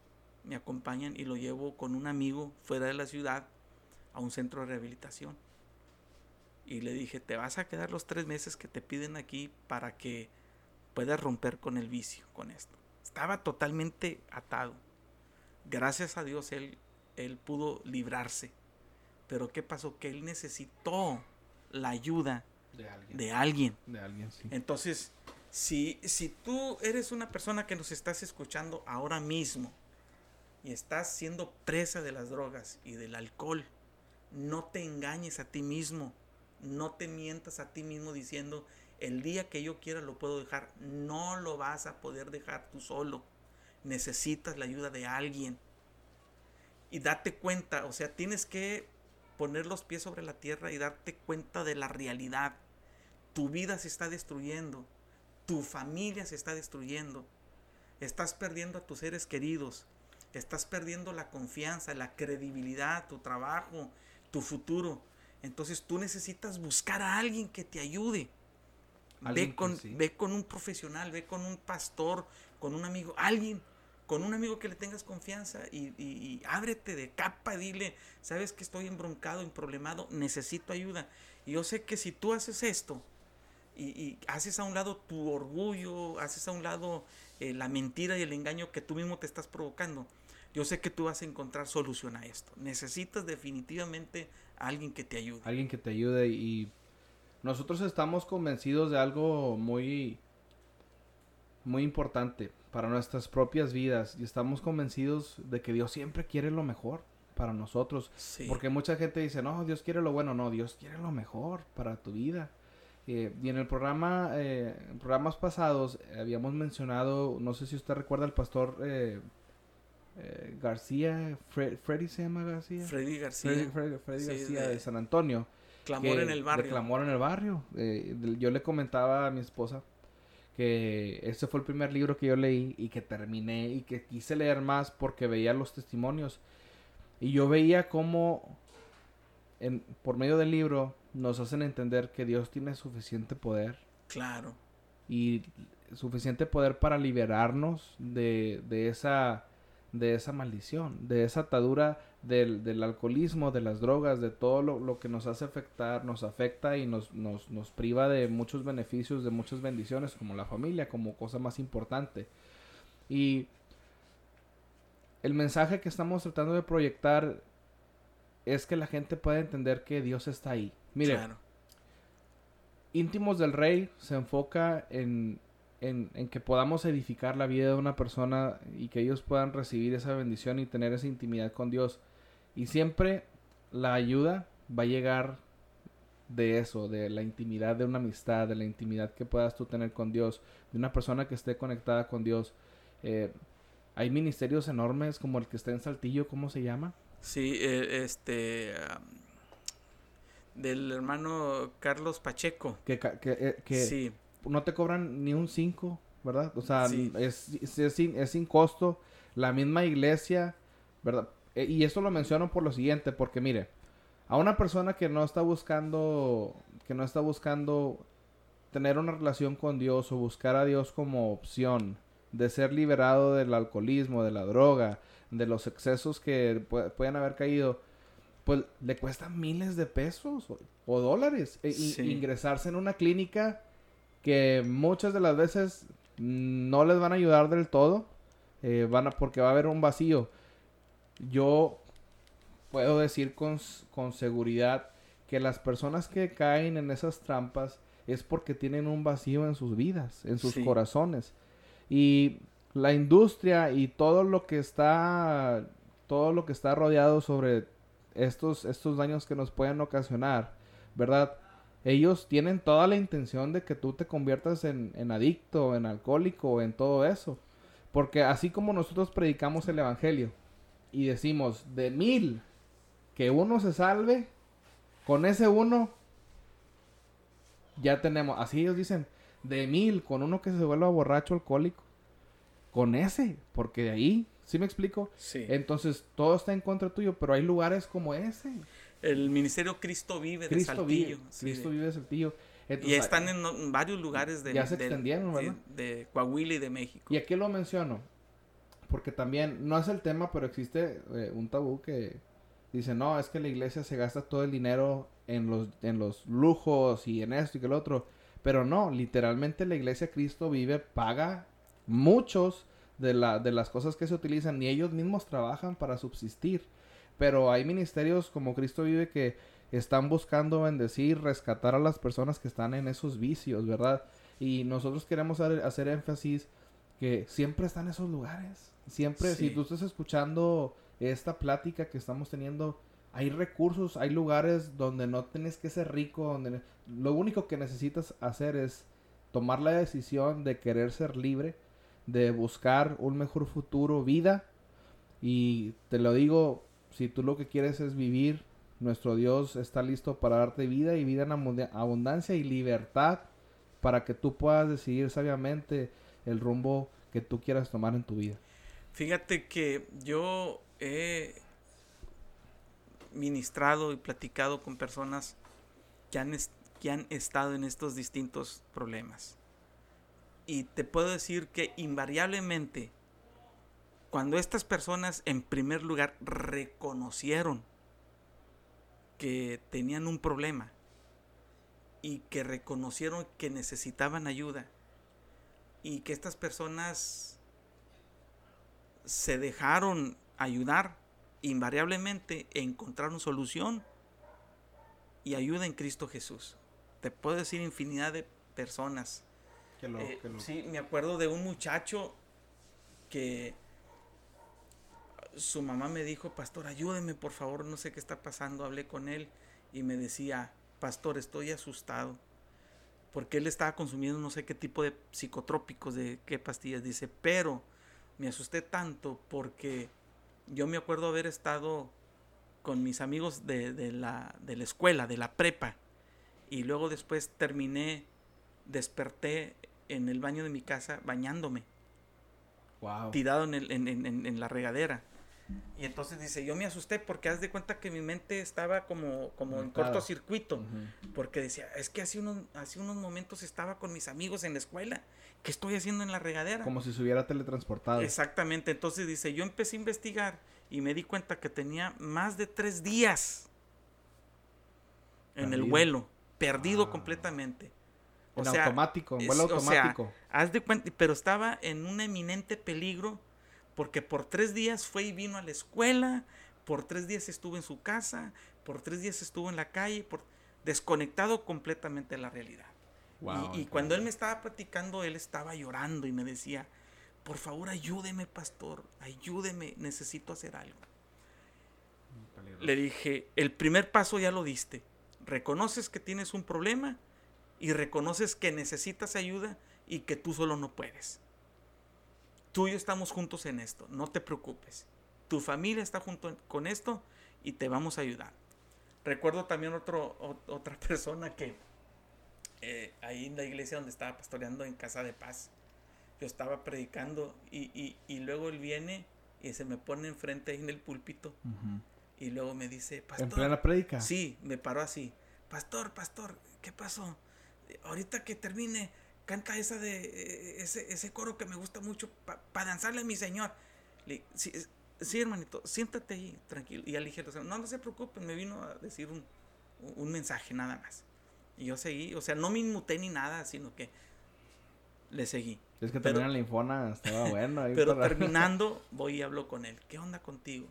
me acompañan y lo llevo con un amigo fuera de la ciudad a un centro de rehabilitación. Y le dije, te vas a quedar los tres meses que te piden aquí para que puedas romper con el vicio, con esto. Estaba totalmente atado. Gracias a Dios él, él pudo librarse pero ¿qué pasó? Que él necesitó la ayuda de alguien. De alguien. Entonces, si, si tú eres una persona que nos estás escuchando ahora mismo y estás siendo presa de las drogas y del alcohol, no te engañes a ti mismo, no te mientas a ti mismo diciendo, el día que yo quiera lo puedo dejar. No lo vas a poder dejar tú solo. Necesitas la ayuda de alguien. Y date cuenta, o sea, tienes que poner los pies sobre la tierra y darte cuenta de la realidad. Tu vida se está destruyendo, tu familia se está destruyendo, estás perdiendo a tus seres queridos, estás perdiendo la confianza, la credibilidad, tu trabajo, tu futuro. Entonces tú necesitas buscar a alguien que te ayude. Ve con, ve con un profesional, ve con un pastor, con un amigo, alguien con un amigo que le tengas confianza y, ábrete de capa, dile, sabes que estoy embroncado, emproblemado, necesito ayuda. Y yo sé que si tú haces esto y, haces a un lado tu orgullo, haces a un lado eh, la mentira y el engaño que tú mismo te estás provocando, yo sé que tú vas a encontrar solución a esto. Necesitas definitivamente alguien que te ayude. Alguien que te ayude y nosotros estamos convencidos de algo muy muy importante para nuestras propias vidas y estamos convencidos de que Dios siempre quiere lo mejor para nosotros. Porque mucha gente dice, no, Dios quiere lo bueno, no, Dios quiere lo mejor para tu vida. Eh, y en el programa, eh, en programas pasados, habíamos mencionado, no sé si usted recuerda al pastor eh, García, Freddy se llama García. Freddy García. Freddy, García de, San Antonio. Clamor en el barrio. clamor en el barrio. yo le comentaba a mi esposa que ese fue el primer libro que yo leí y que terminé y que quise leer más porque veía los testimonios. Y yo veía cómo en, por medio del libro nos hacen entender que Dios tiene suficiente poder. Claro. Y suficiente poder para liberarnos de, de esa de esa maldición, de esa atadura del, del alcoholismo, de las drogas, de todo lo, lo, que nos hace afectar, nos afecta y nos, nos, nos priva de muchos beneficios, de muchas bendiciones, como la familia, como cosa más importante. Y el mensaje que estamos tratando de proyectar es que la gente pueda entender que Dios está ahí. Mire, Íntimos del Rey se enfoca en, en, en, que podamos edificar la vida de una persona y que ellos puedan recibir esa bendición y tener esa intimidad con Dios. Y siempre la ayuda va a llegar de eso, de la intimidad de una amistad, de la intimidad que puedas tú tener con Dios, de una persona que esté conectada con Dios. Eh, hay ministerios enormes como el que está en Saltillo, ¿cómo se llama? Sí, eh, este... del hermano Carlos Pacheco. Que, que, eh, no te cobran ni un 5, ¿verdad? O sea, es, es, sin, es sin costo. La misma iglesia, ¿verdad? Eh, y esto lo menciono por lo siguiente, porque mire, a una persona que no está buscando, que no está buscando tener una relación con Dios o buscar a Dios como opción de ser liberado del alcoholismo, de la droga, de los excesos que pueden haber caído, pues le cuesta miles de pesos o, dólares e, ingresarse en una clínica que muchas de las veces no les van a ayudar del todo, eh, van a, porque va a haber un vacío. Yo puedo decir con, con seguridad que las personas que caen en esas trampas es porque tienen un vacío en sus vidas, en sus corazones. Y la industria y todo lo que está todo lo que está rodeado sobre estos estos daños que nos pueden ocasionar, ¿verdad? Ellos tienen toda la intención de que tú te conviertas en, en adicto, en alcohólico, en todo eso. Porque así como nosotros predicamos el Evangelio y decimos de mil que uno se salve, con ese uno ya tenemos, así ellos dicen, de mil, con uno que se vuelva borracho alcohólico, con ese, porque de ahí, ¿sí me explico? Sí. Entonces, todo está en contra tuyo, pero hay lugares como ese. El Ministerio Cristo Vive de Saltillo. Cristo Vive de Saltillo. y están en varios lugares de. De, Coahuila y de México. Y aquí lo menciono, porque también, no es el tema, pero existe eh, un tabú que dice, no, es que la iglesia se gasta todo el dinero en los, en los lujos y en esto y que lo otro. Pero no, literalmente la iglesia Cristo vive, paga muchos de, la, de las cosas que se utilizan y ellos mismos trabajan para subsistir. Pero hay ministerios como Cristo vive que están buscando bendecir, rescatar a las personas que están en esos vicios, ¿verdad? Y nosotros queremos hacer énfasis que siempre están esos lugares. Siempre, si tú estás escuchando esta plática que estamos teniendo, hay recursos, hay lugares donde no tienes que ser rico, donde lo único que necesitas hacer es tomar la decisión de querer ser libre de buscar un mejor futuro, vida. Y te lo digo, si tú lo que quieres es vivir, nuestro Dios está listo para darte vida y vida en abundancia y libertad para que tú puedas decidir sabiamente el rumbo que tú quieras tomar en tu vida. Fíjate que yo he ministrado y platicado con personas que han, que han estado en estos distintos problemas. Y te puedo decir que invariablemente, cuando estas personas en primer lugar reconocieron que tenían un problema y que reconocieron que necesitaban ayuda y que estas personas se dejaron ayudar invariablemente, encontrar una solución y ayuda en Cristo Jesús. Te puedo decir infinidad de personas. Eh, sí, me acuerdo de un muchacho que su mamá me dijo, pastor, ayúdeme por favor, no sé qué está pasando. Hablé con él y me decía, pastor, estoy asustado. Porque él estaba consumiendo no sé qué tipo de psicotrópicos, de qué pastillas. Dice, pero me asusté tanto porque yo me acuerdo haber estado con mis amigos de, la, de la escuela, de la prepa. Y luego después terminé, desperté en el baño de mi casa bañándome. Tirado en, el, en, en, en, la regadera. Y entonces dice, yo me asusté porque haz de cuenta que mi mente estaba como, como en cortocircuito. Porque decía, es que hace unos, hace unos momentos estaba con mis amigos en la escuela. ¿Qué estoy haciendo en la regadera? Como si se hubiera teletransportado. Exactamente. Entonces dice, yo empecé a investigar y me di cuenta que tenía más de tres días en el vuelo, perdido ah. completamente. O en automático, en vuelo automático. haz de cuenta, pero estaba en un eminente peligro porque por tres días fue y vino a la escuela, por tres días estuvo en su casa, por tres días estuvo en la calle, por, desconectado completamente de la realidad. y, cuando él me estaba platicando, él estaba llorando y me decía, por favor ayúdeme, pastor, ayúdeme, necesito hacer algo. Le dije, el primer paso ya lo diste, reconoces que tienes un problema y reconoces que necesitas ayuda y que tú solo no puedes tú y yo estamos juntos en esto, no te preocupes. Tu familia está junto con esto y te vamos a ayudar. Recuerdo también otro, otra persona que eh, ahí en la iglesia donde estaba pastoreando en Casa de Paz, yo estaba predicando y, luego él viene y se me pone enfrente ahí en el púlpito y luego me dice, pastor. ¿En plena predica? Sí, me paró así. Pastor, pastor, ¿qué pasó? Ahorita que termine, canta esa de eh, ese, ese coro que me gusta mucho para danzarle a mi Señor. Le, sí, sí, hermanito, siéntate ahí, tranquilo. Y al ligero, no, no se preocupen, me vino a decir un, un mensaje nada más. Y yo seguí, o sea, no me inmuté ni nada, sino que le seguí. Es que también la infona estaba bueno. pero terminando, voy y hablo con él. ¿Qué onda contigo?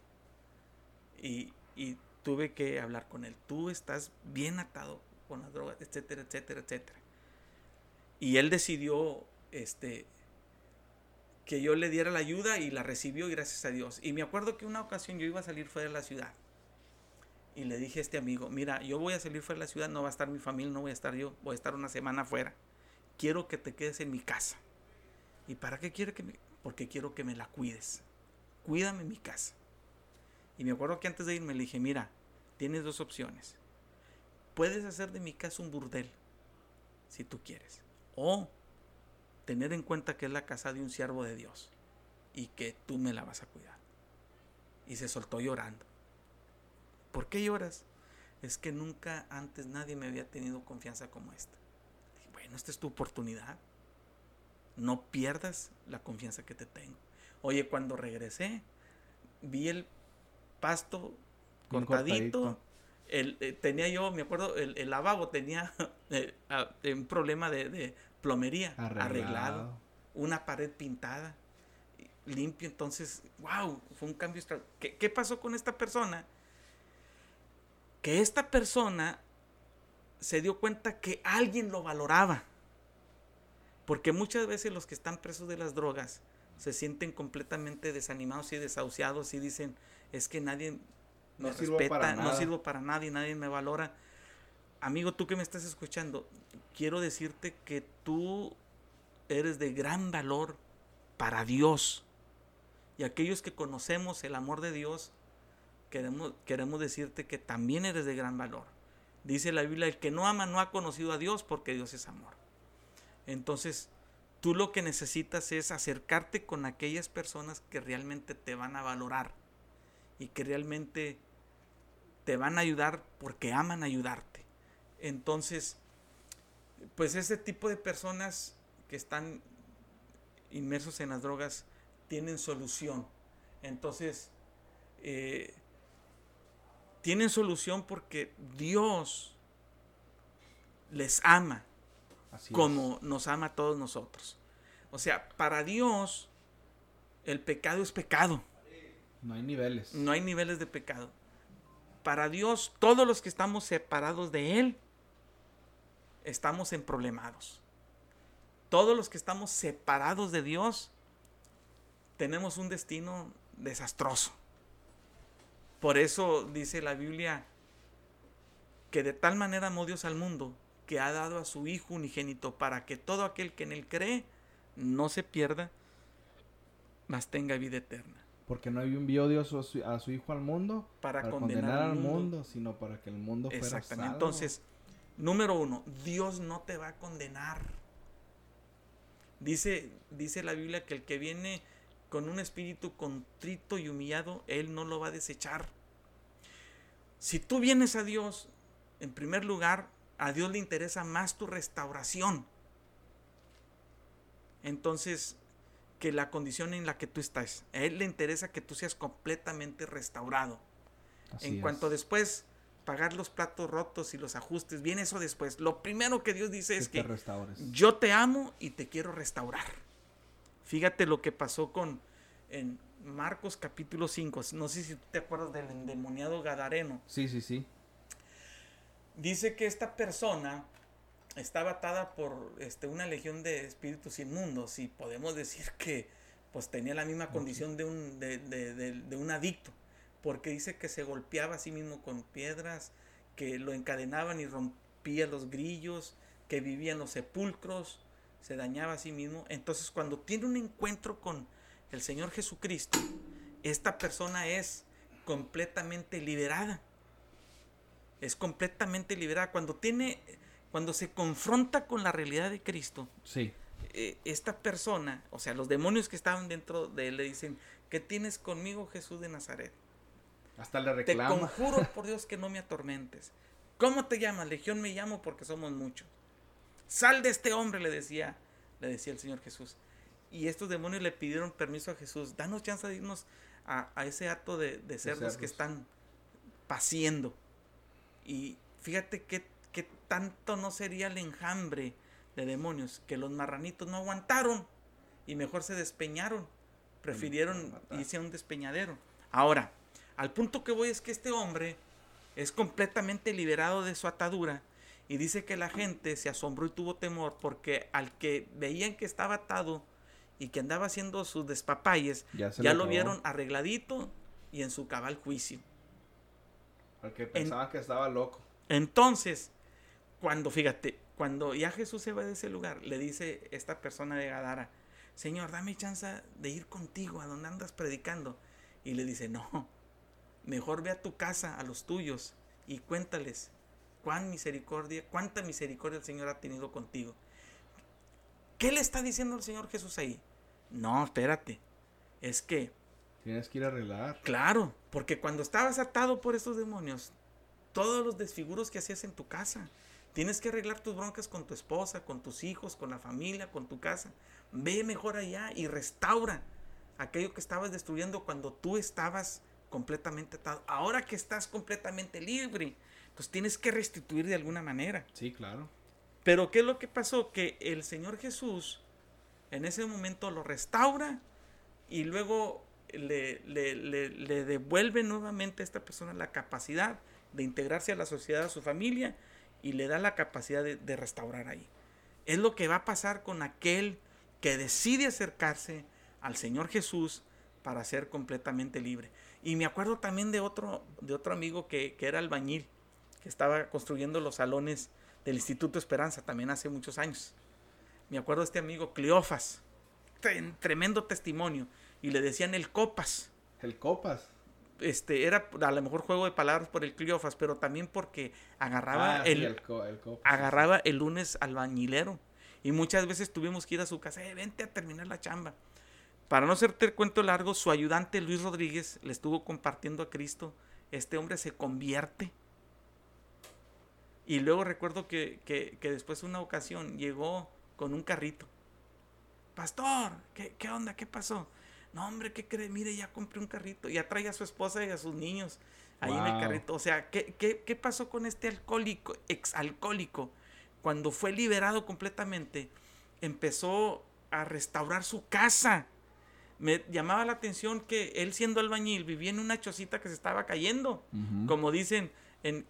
Y, y tuve que hablar con él. Tú estás bien atado con las drogas, etcétera, etcétera, etcétera. Y él decidió este, que yo le diera la ayuda y la recibió gracias a Dios. Y me acuerdo que una ocasión yo iba a salir fuera de la ciudad. Y le dije a este amigo, mira, yo voy a salir fuera de la ciudad, no va a estar mi familia, no voy a estar yo, voy a estar una semana fuera. Quiero que te quedes en mi casa. ¿Y para qué quiere que me...? Porque quiero que me la cuides. Cuídame en mi casa. Y me acuerdo que antes de irme le dije, mira, tienes dos opciones. Puedes hacer de mi casa un burdel, si tú quieres. O tener en cuenta que es la casa de un siervo de Dios y que tú me la vas a cuidar. Y se soltó llorando. ¿Por qué lloras? Es que nunca antes nadie me había tenido confianza como esta. bueno, esta es tu oportunidad. No pierdas la confianza que te tengo. Oye, cuando regresé, vi el pasto cortadito. El, eh, tenía yo, me acuerdo, el, el lavabo tenía eh, un problema de, plomería arreglado. una pared pintada, limpio. Entonces, wow, fue un cambio ¿Qué, ¿Qué pasó con esta persona? Que esta persona se dio cuenta que alguien lo valoraba. Porque muchas veces los que están presos de las drogas se sienten completamente desanimados y desahuciados y dicen, es que nadie me no respeta, no sirvo para nadie, nadie me valora. Amigo, tú que me estás escuchando, quiero decirte que tú eres de gran valor para Dios. Y aquellos que conocemos el amor de Dios, queremos, queremos decirte que también eres de gran valor. Dice la Biblia, el que no ama no ha conocido a Dios porque Dios es amor. Entonces, tú lo que necesitas es acercarte con aquellas personas que realmente te van a valorar y que realmente te van a ayudar porque aman ayudarte. Entonces, pues ese tipo de personas que están inmersos en las drogas tienen solución. Entonces, eh, tienen solución porque Dios les ama como nos ama a todos nosotros. O sea, para Dios el pecado es pecado. No hay niveles. No hay niveles de pecado. Para Dios, todos los que estamos separados de Él, estamos en problemados. Todos los que estamos separados de Dios, tenemos un destino desastroso. Por eso dice la Biblia que de tal manera amó Dios al mundo que ha dado a su Hijo unigénito para que todo aquel que en él cree no se pierda, mas tenga vida eterna. Porque no envió Dios a su, a su Hijo al mundo Para para condenar condenar, al mundo, sino para que el mundo fuera Exactamente. salvo. Entonces, número uno, Dios no te va a condenar. Dice, dice la Biblia que el que viene con un espíritu contrito y humillado, Él no lo va a desechar. Si tú vienes a Dios, en primer lugar, a Dios le interesa más tu restauración. Entonces, que la condición en la que tú estás. A Él le interesa que tú seas completamente restaurado. Así En es. cuanto después pagar los platos rotos y los ajustes, viene eso después. Lo primero que Dios dice que es que restaures. yo te amo y te quiero restaurar. Fíjate lo que pasó con en Marcos capítulo 5. No sé si tú te acuerdas del endemoniado Gadareno. Sí, sí, sí. Dice que esta persona estaba atada por este, una legión de espíritus inmundos y podemos decir que pues tenía la misma condición de un, de, de- de- de un adicto, porque dice que se golpeaba a sí mismo con piedras, que lo encadenaban y rompía los grillos, que vivía en los sepulcros, se dañaba a sí mismo. Entonces cuando tiene un encuentro con el Señor Jesucristo, esta persona es completamente liberada es completamente liberada. Cuando tiene, cuando se confronta con la realidad de Cristo, Sí. eh, esta persona, o sea, los demonios que estaban dentro de él le dicen, ¿qué tienes conmigo, Jesús de Nazaret? Hasta le Te reclama. conjuro por Dios que no me atormentes. ¿Cómo te llamas? Legión me llamo porque somos muchos. Sal de este hombre, le decía, le decía el Señor Jesús. Y estos demonios le pidieron permiso a Jesús. Danos chance de irnos a, a ese acto de, de cerdos que cerdos. están paciendo. Y fíjate qué, qué tanto no sería el enjambre de demonios que los marranitos no aguantaron y mejor se despeñaron. Prefirieron irse a un despeñadero. Ahora, al punto que voy es que este hombre es completamente liberado de su atadura y dice que la gente se asombró y tuvo temor porque al que veían que estaba atado y que andaba haciendo sus despapalles, Ya lo vieron arregladito y en su cabal juicio. Al que pensaba que estaba loco. Entonces, cuando, fíjate, cuando ya Jesús se va de ese lugar, le dice esta persona de Gadara, Señor, dame chance de ir contigo a donde andas predicando. Y le dice, no, mejor ve a tu casa, a los tuyos, y cuéntales cuán misericordia, cuánta misericordia el Señor ha tenido contigo. ¿Qué le está diciendo el Señor Jesús ahí? No, espérate. Es que Tienes que ir a arreglar. Claro, porque cuando estabas atado por estos demonios, todos los desfiguros que hacías en tu casa, tienes que arreglar tus broncas con tu esposa, con tus hijos, con la familia, con tu casa. Ve mejor allá y restaura aquello que estabas destruyendo cuando tú estabas completamente atado. Ahora que estás completamente libre, pues tienes que restituir de alguna manera. Sí, claro. Pero ¿qué es lo que pasó? Que el Señor Jesús en ese momento lo restaura y luego le, le- le- le devuelve nuevamente a esta persona la capacidad de integrarse a la sociedad, a su familia y le da la capacidad de, restaurar ahí. Es lo que va a pasar con aquel que decide acercarse al Señor Jesús para ser completamente libre. Y me acuerdo también de otro, de otro amigo que, que era albañil, que estaba construyendo los salones del Instituto Esperanza también hace muchos años. Me acuerdo de este amigo Cleofas, tre- tremendo testimonio, y le decían el Copas. El Copas. Este era a lo mejor juego de palabras por el Cleofas, pero también porque agarraba Ah, sí, el, co- agarraba el lunes albañilero. Y muchas veces tuvimos que ir a su casa, "Eh, vente a terminar la chamba. Para no hacerte el cuento largo, su ayudante Luis Rodríguez le estuvo compartiendo a Cristo. Este hombre se convierte. Y luego recuerdo que, que, que después una ocasión llegó con un carrito. Pastor, ¿qué, qué onda? ¿Qué pasó? No, hombre, ¿qué cree? Mire, ya compré un carrito. Ya trae a su esposa y a sus niños ahí en el carrito. O sea, ¿qué, qué, qué pasó con este alcohólico, exalcohólico? Cuando fue liberado completamente, empezó a restaurar su casa. me llamaba la atención que él siendo albañil vivía en una chocita que se estaba cayendo. Como dicen en,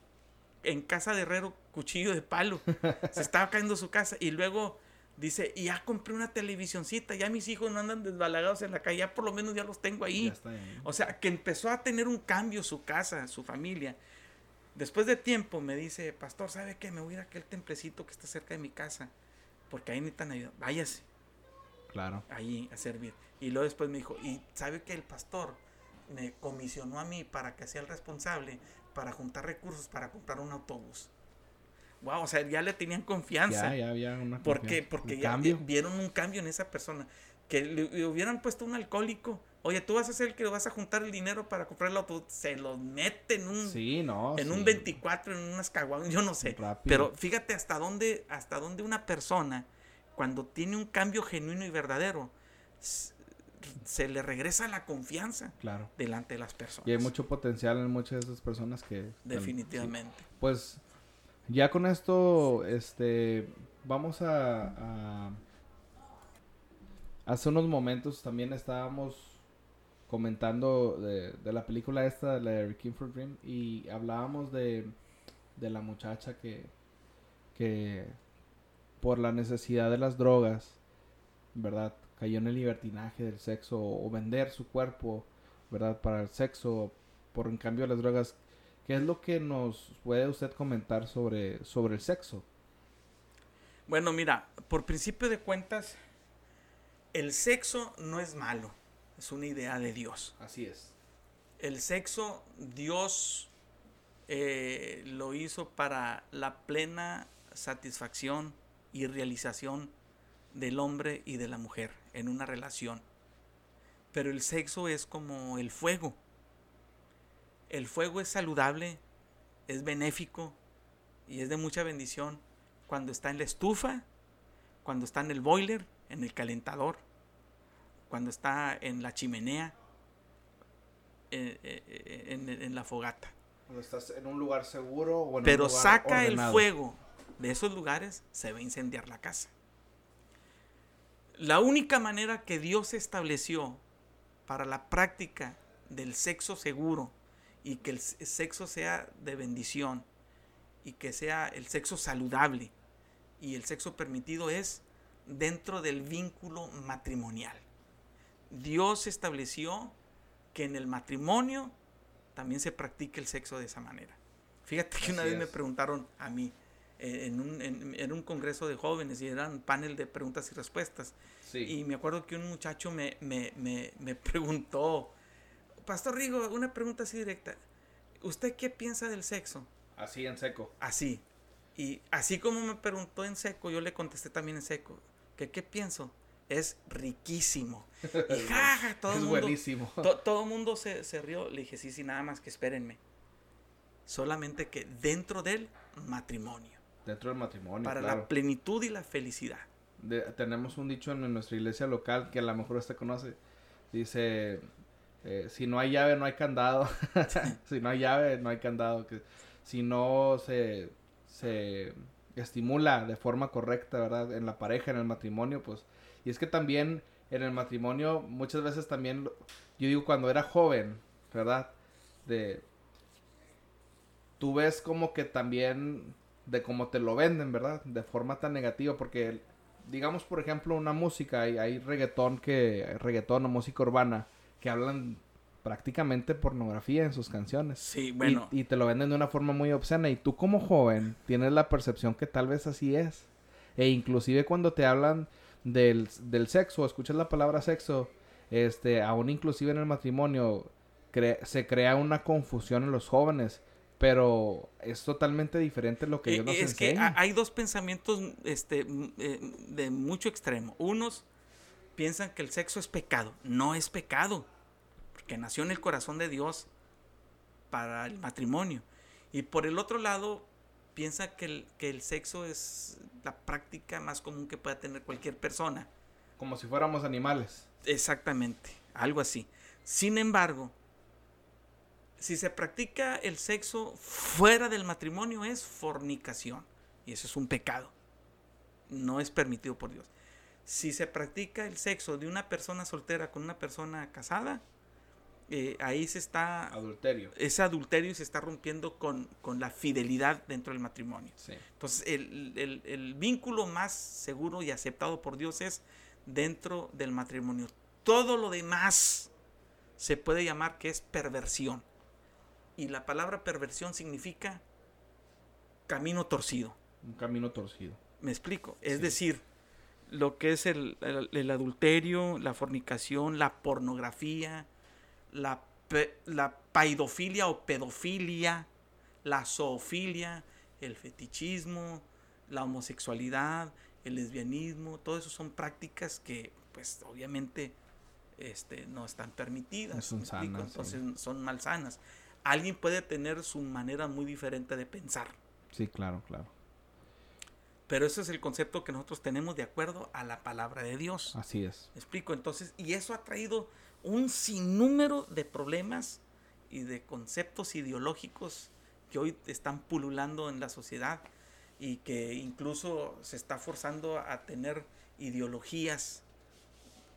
en casa de herrero, cuchillo de palo. se estaba cayendo su casa y luego dice, y ya compré una televisioncita, ya mis hijos no andan desbalagados en la calle, ya por lo menos ya los tengo ahí. Ya está ahí. O sea, que empezó a tener un cambio su casa, su familia. Después de tiempo me dice, pastor, ¿sabe qué? Me voy a ir a aquel templecito que está cerca de mi casa. Porque ahí necesitan ayuda. Váyase Claro. ahí a servir. Y luego después me dijo, y sabe que el pastor me comisionó a mí para que sea el responsable para juntar recursos para comprar un autobús. Wow, o sea, ya le tenían confianza. Ya, ya había una ¿Por qué? confianza. Porque Un ya cambio. vieron un cambio en esa persona. Que le, le hubieran puesto un alcohólico. Oye, tú vas a ser el que vas a juntar el dinero para comprar el autobús. Se lo mete en un, Sí, no. en un sí. 24, en unas caguamas, yo no sé. Rápido. Pero fíjate hasta dónde, hasta dónde una persona, cuando tiene un cambio genuino y verdadero, se le regresa la confianza Claro. delante de las personas. Y hay mucho potencial en muchas de esas personas que... Definitivamente. Pues ya con esto, este, vamos a, Hace unos momentos también estábamos comentando de, la película esta, la de Requiem for Dream, y hablábamos de, de la muchacha que, que por la necesidad de las drogas, ¿verdad? Cayó en el libertinaje del sexo o vender su cuerpo, ¿verdad? Para el sexo, por en cambio las drogas. ¿Qué es lo que nos puede usted comentar sobre, sobre el sexo? Bueno, mira, por principio de cuentas, el sexo no es malo, es una idea de Dios. Así es. El sexo, Dios eh, lo hizo para la plena satisfacción y realización del hombre y de la mujer en una relación. Pero el sexo es como el fuego. El fuego es saludable, es benéfico y es de mucha bendición cuando está en la estufa, cuando está en el boiler, en el calentador, cuando está en la chimenea, eh, eh, en, en la fogata. Cuando estás en un lugar seguro o en Pero un lugar saca el fuego de esos lugares, se va a incendiar la casa. La única manera que Dios estableció para la práctica del sexo seguro y que el sexo sea de bendición y que sea el sexo saludable y el sexo permitido es dentro del vínculo matrimonial. Dios estableció que en el matrimonio también se practique el sexo de esa manera. Fíjate que una Así vez me es. preguntaron a mí eh, en un, en- en un congreso de jóvenes y eran panel de preguntas y respuestas. Sí. Y me acuerdo que un muchacho me, me, me, me preguntó, Pastor Rigo, una pregunta así directa. ¿Usted qué piensa del sexo? Así en seco. Así. Y así como me preguntó en seco, yo le contesté también en seco. ¿Que qué pienso? Es riquísimo. Y jaja, todo es mundo, buenísimo. to- todo el mundo se, se rió. Le dije, sí, sí, nada más que espérenme. Solamente que dentro del matrimonio. Dentro del matrimonio, Para claro. la plenitud y la felicidad. De- tenemos un dicho en nuestra iglesia local que a lo mejor usted conoce. Dice, eh, si no hay llave, no hay candado. si no hay llave, no hay candado. Que si no se, se estimula de forma correcta, ¿verdad? En la pareja, en el matrimonio, pues... Y es que también en el matrimonio, muchas veces también, yo digo, cuando era joven, ¿verdad? De... Tú ves como que también de cómo te lo venden, ¿verdad? De forma tan negativa, porque digamos por ejemplo una música, hay, hay reggaetón que, reggaetón o música urbana que hablan prácticamente pornografía en sus canciones. Sí, Y- bueno. Y, te lo venden de una forma muy obscena y tú como joven tienes la percepción que tal vez así es. E inclusive cuando te hablan del, del sexo, escuchas la palabra sexo, este, aún inclusive en el matrimonio, cre- se crea una confusión en los jóvenes. Pero es totalmente diferente lo que Eh, ellos nos es que hay dos pensamientos este, eh, de mucho extremo. Unos piensan que el sexo es pecado. No es pecado. Porque nació en el corazón de Dios para el matrimonio. Y por el otro lado, piensa que el, que el sexo es la práctica más común que pueda tener cualquier persona. Como si fuéramos animales. Exactamente, algo así. Sin embargo, si se practica el sexo fuera del matrimonio es fornicación. Y eso es un pecado. No es permitido por Dios. Si se practica el sexo de una persona soltera con una persona casada, eh, ahí se está... Adulterio. Ese adulterio se está rompiendo con, con la fidelidad dentro del matrimonio. Sí. Entonces, el, el- el vínculo más seguro y aceptado por Dios es dentro del matrimonio. Todo lo demás se puede llamar que es perversión. Y la palabra perversión significa camino torcido. Un camino torcido. ¿Me explico? Es Sí. decir, lo que es el, el- el adulterio, la fornicación, la pornografía, la, pe- la paidofilia o pedofilia, la zoofilia, el fetichismo, la homosexualidad, el lesbianismo, todo eso son prácticas que, pues, obviamente, este, no están permitidas. Son sanas, sí. Entonces, son malsanas. Alguien puede tener su manera muy diferente de pensar. Sí, claro, claro. Pero ese es el concepto que nosotros tenemos de acuerdo a la palabra de Dios. Así es. ¿Me explico? Entonces, y eso ha traído un sinnúmero de problemas y de conceptos ideológicos que hoy están pululando en la sociedad y que incluso se está forzando a tener ideologías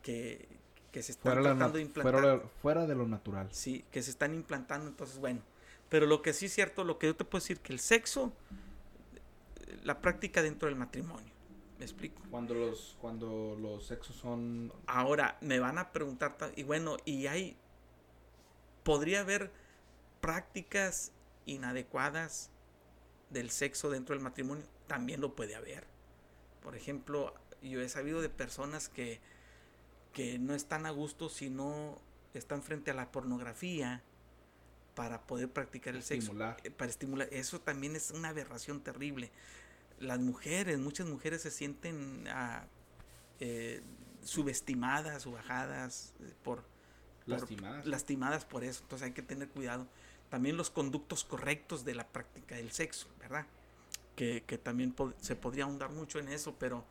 que, que se están Fuera, tratando de implantar. fuera, fuera de lo natural. Sí, que se están implantando, entonces bueno. Pero lo que sí es cierto, lo que yo te puedo decir, que el sexo, la práctica dentro del matrimonio. ¿Me explico? Cuando los, cuando los sexos son... Ahora me van a preguntar, ta- y bueno, y hay, podría haber prácticas inadecuadas del sexo dentro del matrimonio, también lo puede haber. Por ejemplo, yo he sabido de personas que, que no están a gusto si no están frente a la pornografía para poder practicar el Estimular. sexo. eh, Para estimular. Eso también es una aberración terrible. Las mujeres, muchas mujeres se sienten ah, eh, subestimadas o bajadas eh, por, Lastimadas. lastimadas por eso. Entonces hay que tener cuidado. También los conductos correctos de la práctica del sexo, ¿verdad? Que, que también se podría ahondar mucho en eso, pero,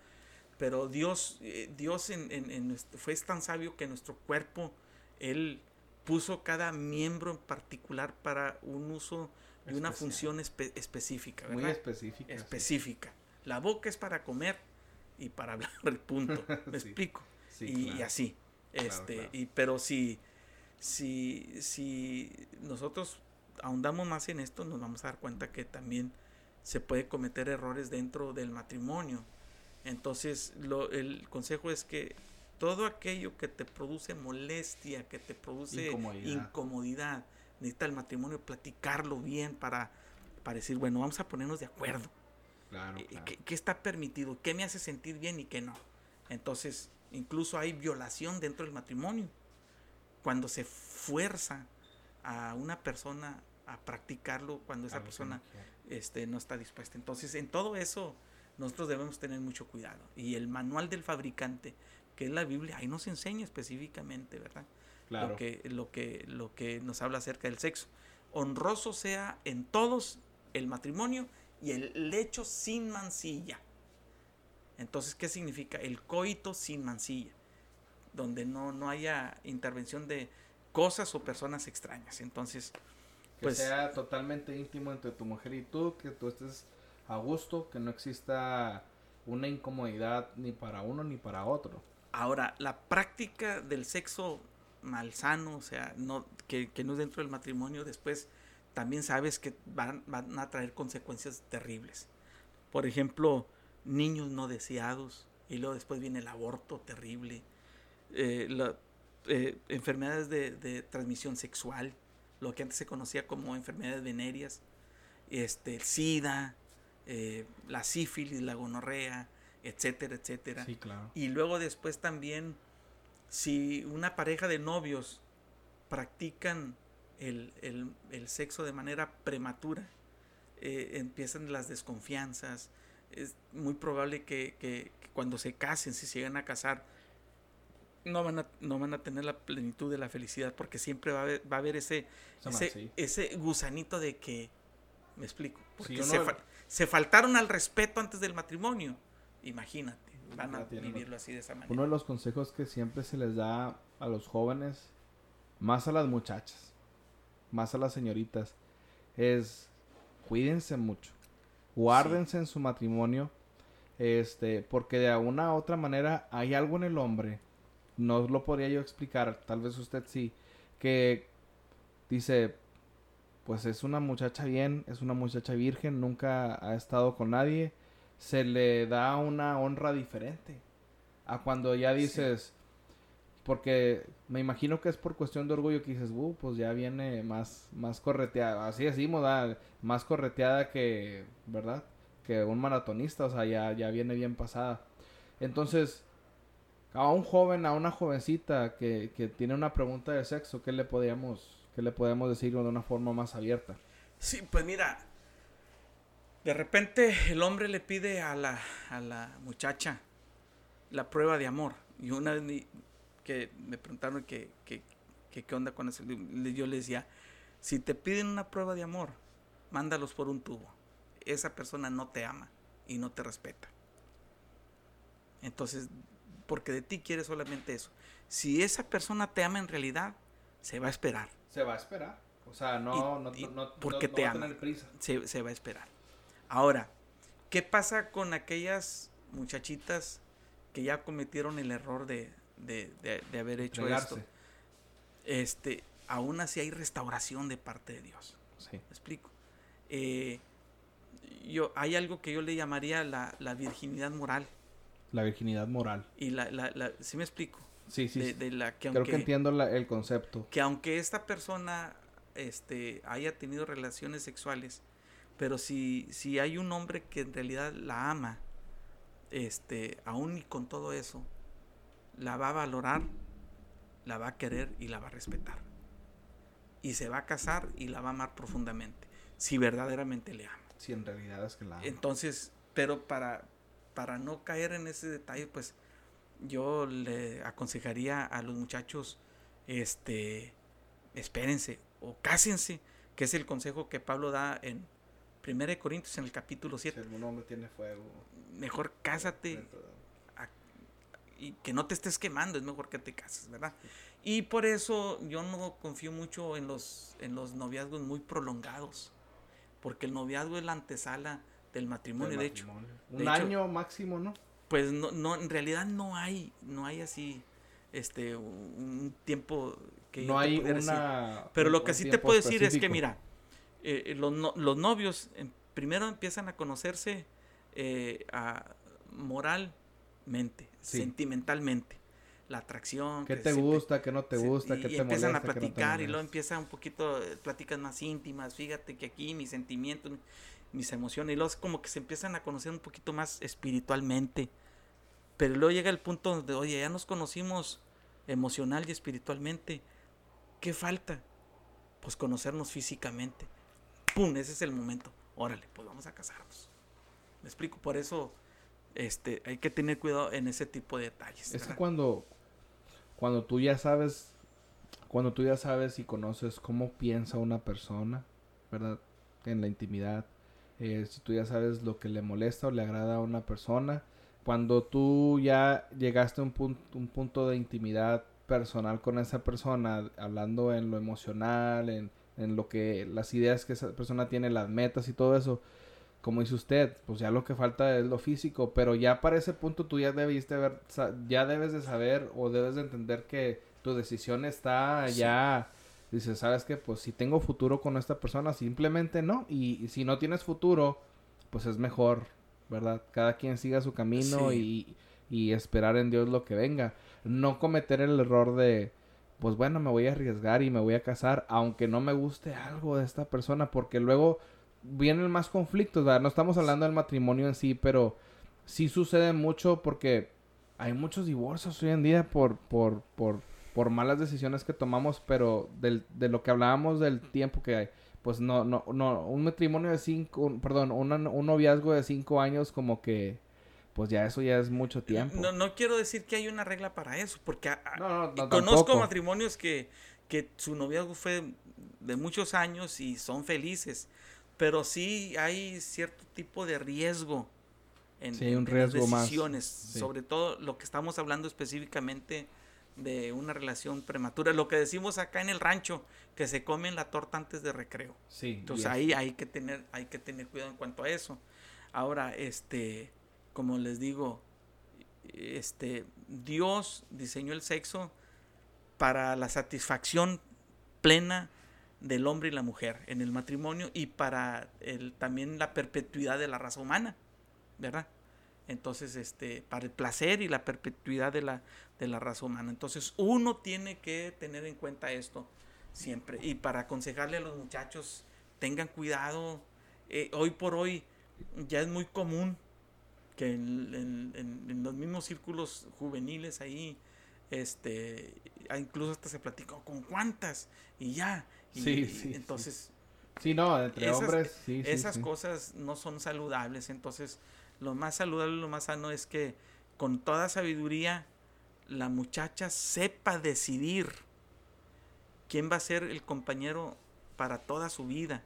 pero Dios, eh, Dios en, en- en nuestro- fue tan sabio que nuestro cuerpo, Él puso cada miembro en particular para un uso de una función espe- específica, Muy sí. específica. La boca es para comer y para hablar, el punto. ¿Me Sí. explico? Sí, y, así. Claro, este, claro. Y, pero si, si, si nosotros ahondamos más en esto, nos vamos a dar cuenta que también se puede cometer errores dentro del matrimonio. Entonces, lo, el consejo es que todo aquello que te produce molestia, que te produce Incomodidad. incomodidad, necesita el matrimonio platicarlo bien para, para decir, bueno, vamos a ponernos de acuerdo. Claro, Eh, claro. ¿Qué, qué está permitido? ¿Qué me hace sentir bien y qué no? Entonces, incluso hay violación dentro del matrimonio. Cuando se fuerza a una persona a practicarlo, cuando esa persona este, no está dispuesta. Entonces, en todo eso, nosotros debemos tener mucho cuidado. Y el manual del fabricante, que es la Biblia, ahí nos enseña específicamente, ¿verdad? Claro. Lo, que, lo, que, lo que nos habla acerca del sexo. Honroso sea en todos el matrimonio y el lecho sin mancilla. Entonces, ¿qué significa? El coito sin mancilla, donde no, no haya intervención de cosas o personas extrañas. Entonces, Que pues sea totalmente íntimo entre tu mujer y tú, que tú estés a gusto, que no exista una incomodidad ni para uno ni para otro. Ahora, la práctica del sexo malsano, o sea, que, no es dentro del matrimonio, después también sabes que van, a traer consecuencias terribles. Por ejemplo, niños no deseados, y luego después viene el aborto terrible, eh, eh, enfermedades de, de transmisión sexual, lo que antes se conocía como enfermedades venéreas, este, el SIDA, eh, la sífilis, la gonorrea, etcétera, etcétera. Sí, claro. Y luego después también, si una pareja de novios practican el, el- el sexo de manera prematura, eh, empiezan las desconfianzas. Es muy probable que, que- que cuando se casen, si se llegan a casar, no van a, no van a tener la plenitud de la felicidad porque siempre va a haber, va a haber ese, ese, ese gusanito de que, me explico, porque uno- se, fa- se faltaron al respeto antes del matrimonio. Imagínate, van a vivirlo así de esa manera. Uno de los consejos que siempre se les da a los jóvenes, más a las muchachas, más a las señoritas, es cuídense mucho, guárdense en su matrimonio Este, porque de alguna u otra manera hay algo en el hombre, no lo podría yo explicar, tal vez usted sí, que dice, pues es una muchacha bien, es una muchacha virgen, nunca ha estado con nadie, se le da una honra diferente a cuando ya dices, porque me imagino que es por cuestión de orgullo que dices, uh, pues ya viene más, más correteada, así decimos, más correteada que, ¿verdad? Que un maratonista, o sea, ya, ya viene bien pasada. Entonces, a un joven, a una jovencita que, que tiene una pregunta de sexo, ¿qué le podríamos, qué le podemos decir de una forma más abierta? Sí, pues mira, de repente el hombre le pide a la, a la muchacha la prueba de amor. Y una vez que me preguntaron que, qué onda con eso. Yo les decía, si te piden una prueba de amor, mándalos por un tubo. Esa persona no te ama y no te respeta. Entonces, porque de ti quiere solamente eso. Si esa persona te ama en realidad, se va a esperar. Se va a esperar. O sea, no, no, no, porque te ama. Se, se va a esperar. Ahora, ¿qué pasa con aquellas muchachitas que ya cometieron el error de, de, de, haber hecho esto. Este, aún así hay restauración de parte de Dios. Sí. ¿Me explico? Eh, yo, hay algo que yo le llamaría la, la, virginidad moral. La virginidad moral. Y la, la, la ¿sí me explico? Sí, sí. De, la, que Creo que entiendo el concepto. Que aunque esta persona este, haya tenido relaciones sexuales, pero si, si hay un hombre que en realidad la ama, este, aún y con todo eso, la va a valorar, la va a querer y la va a respetar. Y se va a casar y la va a amar profundamente, si verdaderamente le ama. Si en realidad es que la ama. Entonces, pero para, para no caer en ese detalle, pues yo le aconsejaría a los muchachos, este, espérense o cásense, que es el consejo que Pablo da en 1 Corintios en el capítulo 7. Si algún hombre tiene fuego. Mejor cásate y que no te estés quemando, es mejor que te cases, ¿verdad? Y por eso yo no confío mucho en los, en los noviazgos muy prolongados, porque el noviazgo es la antesala del matrimonio, de hecho. Un año máximo, ¿no? Pues no, no, en realidad no hay, no hay así, este, un tiempo que... No hay una... Pero lo que sí te puedo decir es que, mira, eh, eh, los, los, novios primero empiezan a conocerse eh, a, moralmente, sentimentalmente. La atracción. ¿Qué te gusta? ¿Qué no te gusta? ¿Qué y te empiezan a platicar y luego empieza un poquito, pláticas más íntimas. Fíjate que aquí mis sentimientos, mis emociones, y luego es como que se empiezan a conocer un poquito más espiritualmente. Pero luego llega el punto donde, oye, ya nos conocimos emocional y espiritualmente. ¿Qué falta? Pues conocernos físicamente. ¡Pum! Ese es el momento. Órale, pues vamos a casarnos. Me explico, por eso este, hay que tener cuidado en ese tipo de detalles. Es que cuando, cuando tú ya sabes, cuando tú ya sabes y conoces cómo piensa una persona, ¿verdad? En la intimidad, eh, si tú ya sabes lo que le molesta o le agrada a una persona, cuando tú ya llegaste a un punto, un punto de intimidad personal con esa persona, hablando en lo emocional, en, en lo que las ideas que esa persona tiene, las metas y todo eso, como dice usted, pues ya lo que falta es lo físico, pero ya para ese punto tú ya debiste ver, ya debes de saber o debes de entender que tu decisión está ya, dices, sabes que pues si tengo futuro con esta persona, simplemente no, y, si no tienes futuro, pues es mejor, ¿verdad? Cada quien siga su camino y, y esperar en Dios lo que venga, no cometer el error de, pues bueno, me voy a arriesgar y me voy a casar, aunque no me guste algo de esta persona, porque luego vienen más conflictos. No estamos hablando del matrimonio en sí, pero sí sucede mucho porque hay muchos divorcios hoy en día por, por, por, por malas decisiones que tomamos, pero de lo que hablábamos del tiempo que hay, pues no, no, no, un matrimonio de cinco, perdón, un noviazgo de cinco años como que, pues ya eso ya es mucho tiempo. No, no quiero decir que hay una regla para eso, porque conozco matrimonios que, que su noviazgo fue de muchos años y son felices pero sí hay cierto tipo de riesgo en, sí, un riesgo las decisiones, sobre todo lo que estamos hablando específicamente de una relación prematura, lo que decimos acá en el rancho, que se comen la torta antes de recreo. Sí. Entonces ahí hay que tener hay que tener cuidado en cuanto a eso. Ahora, este como les digo, este, Dios diseñó el sexo para la satisfacción plena del hombre y la mujer en el matrimonio y para el, también la perpetuidad de la raza humana, ¿verdad? Entonces, este, para el placer y la perpetuidad de la, de la raza humana. Entonces, uno tiene que tener en cuenta esto siempre. Y para aconsejarle a los muchachos, tengan cuidado. Eh, hoy por hoy ya es muy común que en, los mismos círculos juveniles ahí, este, incluso hasta se platicó con cuántas y ya. sí, sí. Entonces. Sí, no, entre esas, hombres, sí. Esas cosas no son saludables. Entonces, lo más saludable, lo más sano es que con toda sabiduría la muchacha sepa decidir quién va a ser el compañero para toda su vida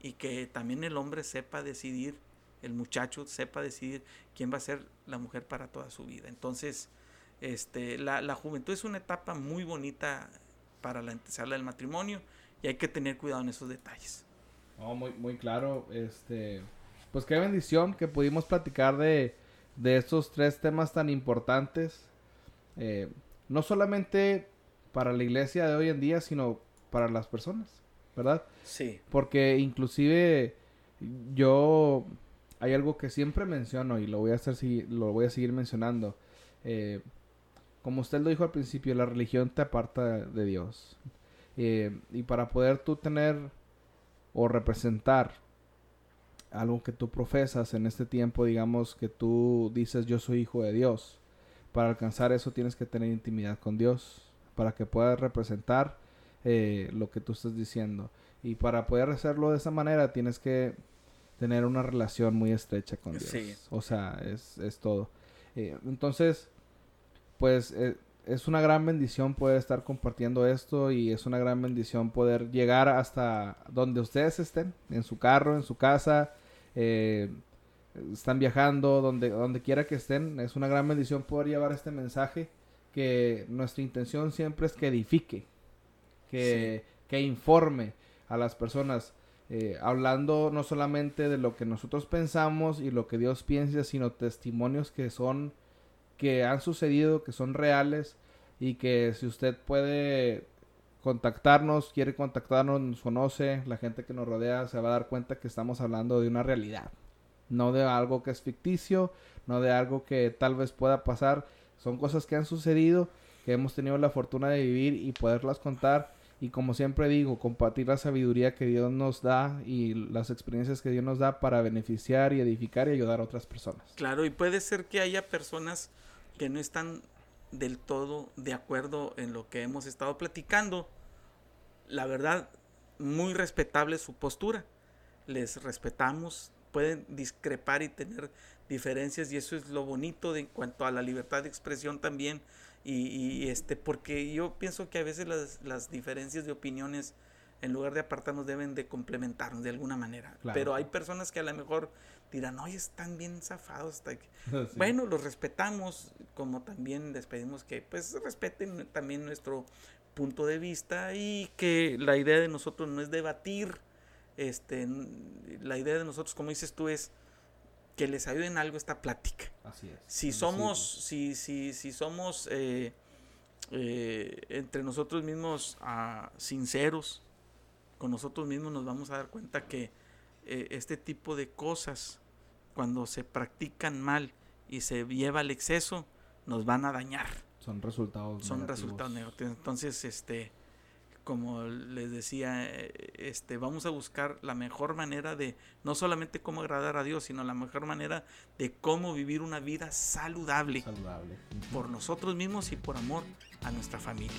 y que también el hombre sepa decidir el muchacho sepa decidir quién va a ser la mujer para toda su vida. Entonces, este, la, juventud es una etapa muy bonita para la antesala del matrimonio y hay que tener cuidado en esos detalles. muy, muy claro. Este, pues qué bendición que pudimos platicar de, de estos tres temas tan importantes. Eh, no solamente para la iglesia de hoy en día, sino para las personas, ¿verdad? Sí. Porque inclusive yo hay algo que siempre menciono y lo voy a hacer lo voy a seguir mencionando. Eh, como usted lo dijo al principio, la religión te aparta de Dios. Eh, y para poder tú tener o representar algo que tú profesas en este tiempo, digamos que tú dices yo soy hijo de Dios. Para alcanzar eso tienes que tener intimidad con Dios, para que puedas representar eh, lo que tú estás diciendo. Y para poder hacerlo de esa manera tienes que tener una relación muy estrecha con Dios. O sea, es, es todo. Eh, entonces, pues eh, es una gran bendición poder estar compartiendo esto y es una gran bendición poder llegar hasta donde ustedes estén, en su carro, en su casa, eh, están viajando, donde, donde quiera que estén. Es una gran bendición poder llevar este mensaje que nuestra intención siempre es que edifique, que, que informe a las personas eh, hablando no solamente de lo que nosotros pensamos y lo que Dios piensa, sino testimonios que son, que han sucedido, que son reales y que si usted puede contactarnos, quiere contactarnos, nos conoce, la gente que nos rodea se va a dar cuenta que estamos hablando de una realidad, no de algo que es ficticio, no de algo que tal vez pueda pasar, son cosas que han sucedido, que hemos tenido la fortuna de vivir y poderlas contar y como siempre digo, compartir la sabiduría que Dios nos da y las experiencias que Dios nos da para beneficiar y edificar y ayudar a otras personas. Claro, y puede ser que haya personas que no están del todo de acuerdo en lo que hemos estado platicando. La verdad, muy respetable su postura. Les respetamos, pueden discrepar y tener diferencias y eso es lo bonito de, en cuanto a la libertad de expresión también y, este, porque yo pienso que a veces las, las, diferencias de opiniones, en lugar de apartarnos, deben de complementarnos de alguna manera. Pero hay personas que a lo mejor dirán, oye, están bien zafados. Bueno, los respetamos, como también les pedimos que pues respeten también nuestro punto de vista y que la idea de nosotros no es debatir, este, la idea de nosotros, como dices tú, es que les ayude en algo esta plática. Así es. Si somos, si, si, si somos eh, eh, entre nosotros mismos ah, sinceros, con nosotros mismos nos vamos a dar cuenta que eh, este tipo de cosas, cuando se practican mal y se lleva al exceso, nos van a dañar. Son resultados Son resultados negativos. Entonces, este como les decía, eh, este, vamos a buscar la mejor manera de no solamente cómo agradar a Dios, sino la mejor manera de cómo vivir una vida saludable, saludable. por nosotros mismos y por amor a nuestra familia.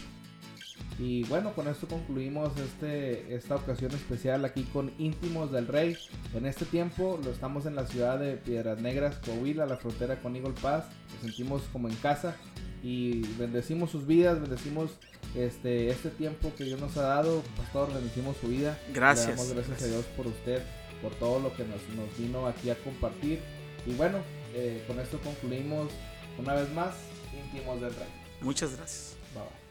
Y bueno, con esto concluimos este, esta ocasión especial aquí con Íntimos del Rey. En este tiempo lo estamos en la ciudad de Piedras Negras, Coahuila, la frontera con Eagle Pass. Nos sentimos como en casa y bendecimos sus vidas, bendecimos este, este tiempo que Dios nos ha dado, pastor, bendecimos su vida. Gracias. Le damos gracias, a Dios por usted, por todo lo que nos, nos vino aquí a compartir. Y bueno, eh, con esto concluimos una vez más, íntimos del rey. Muchas gracias. Bye, bye.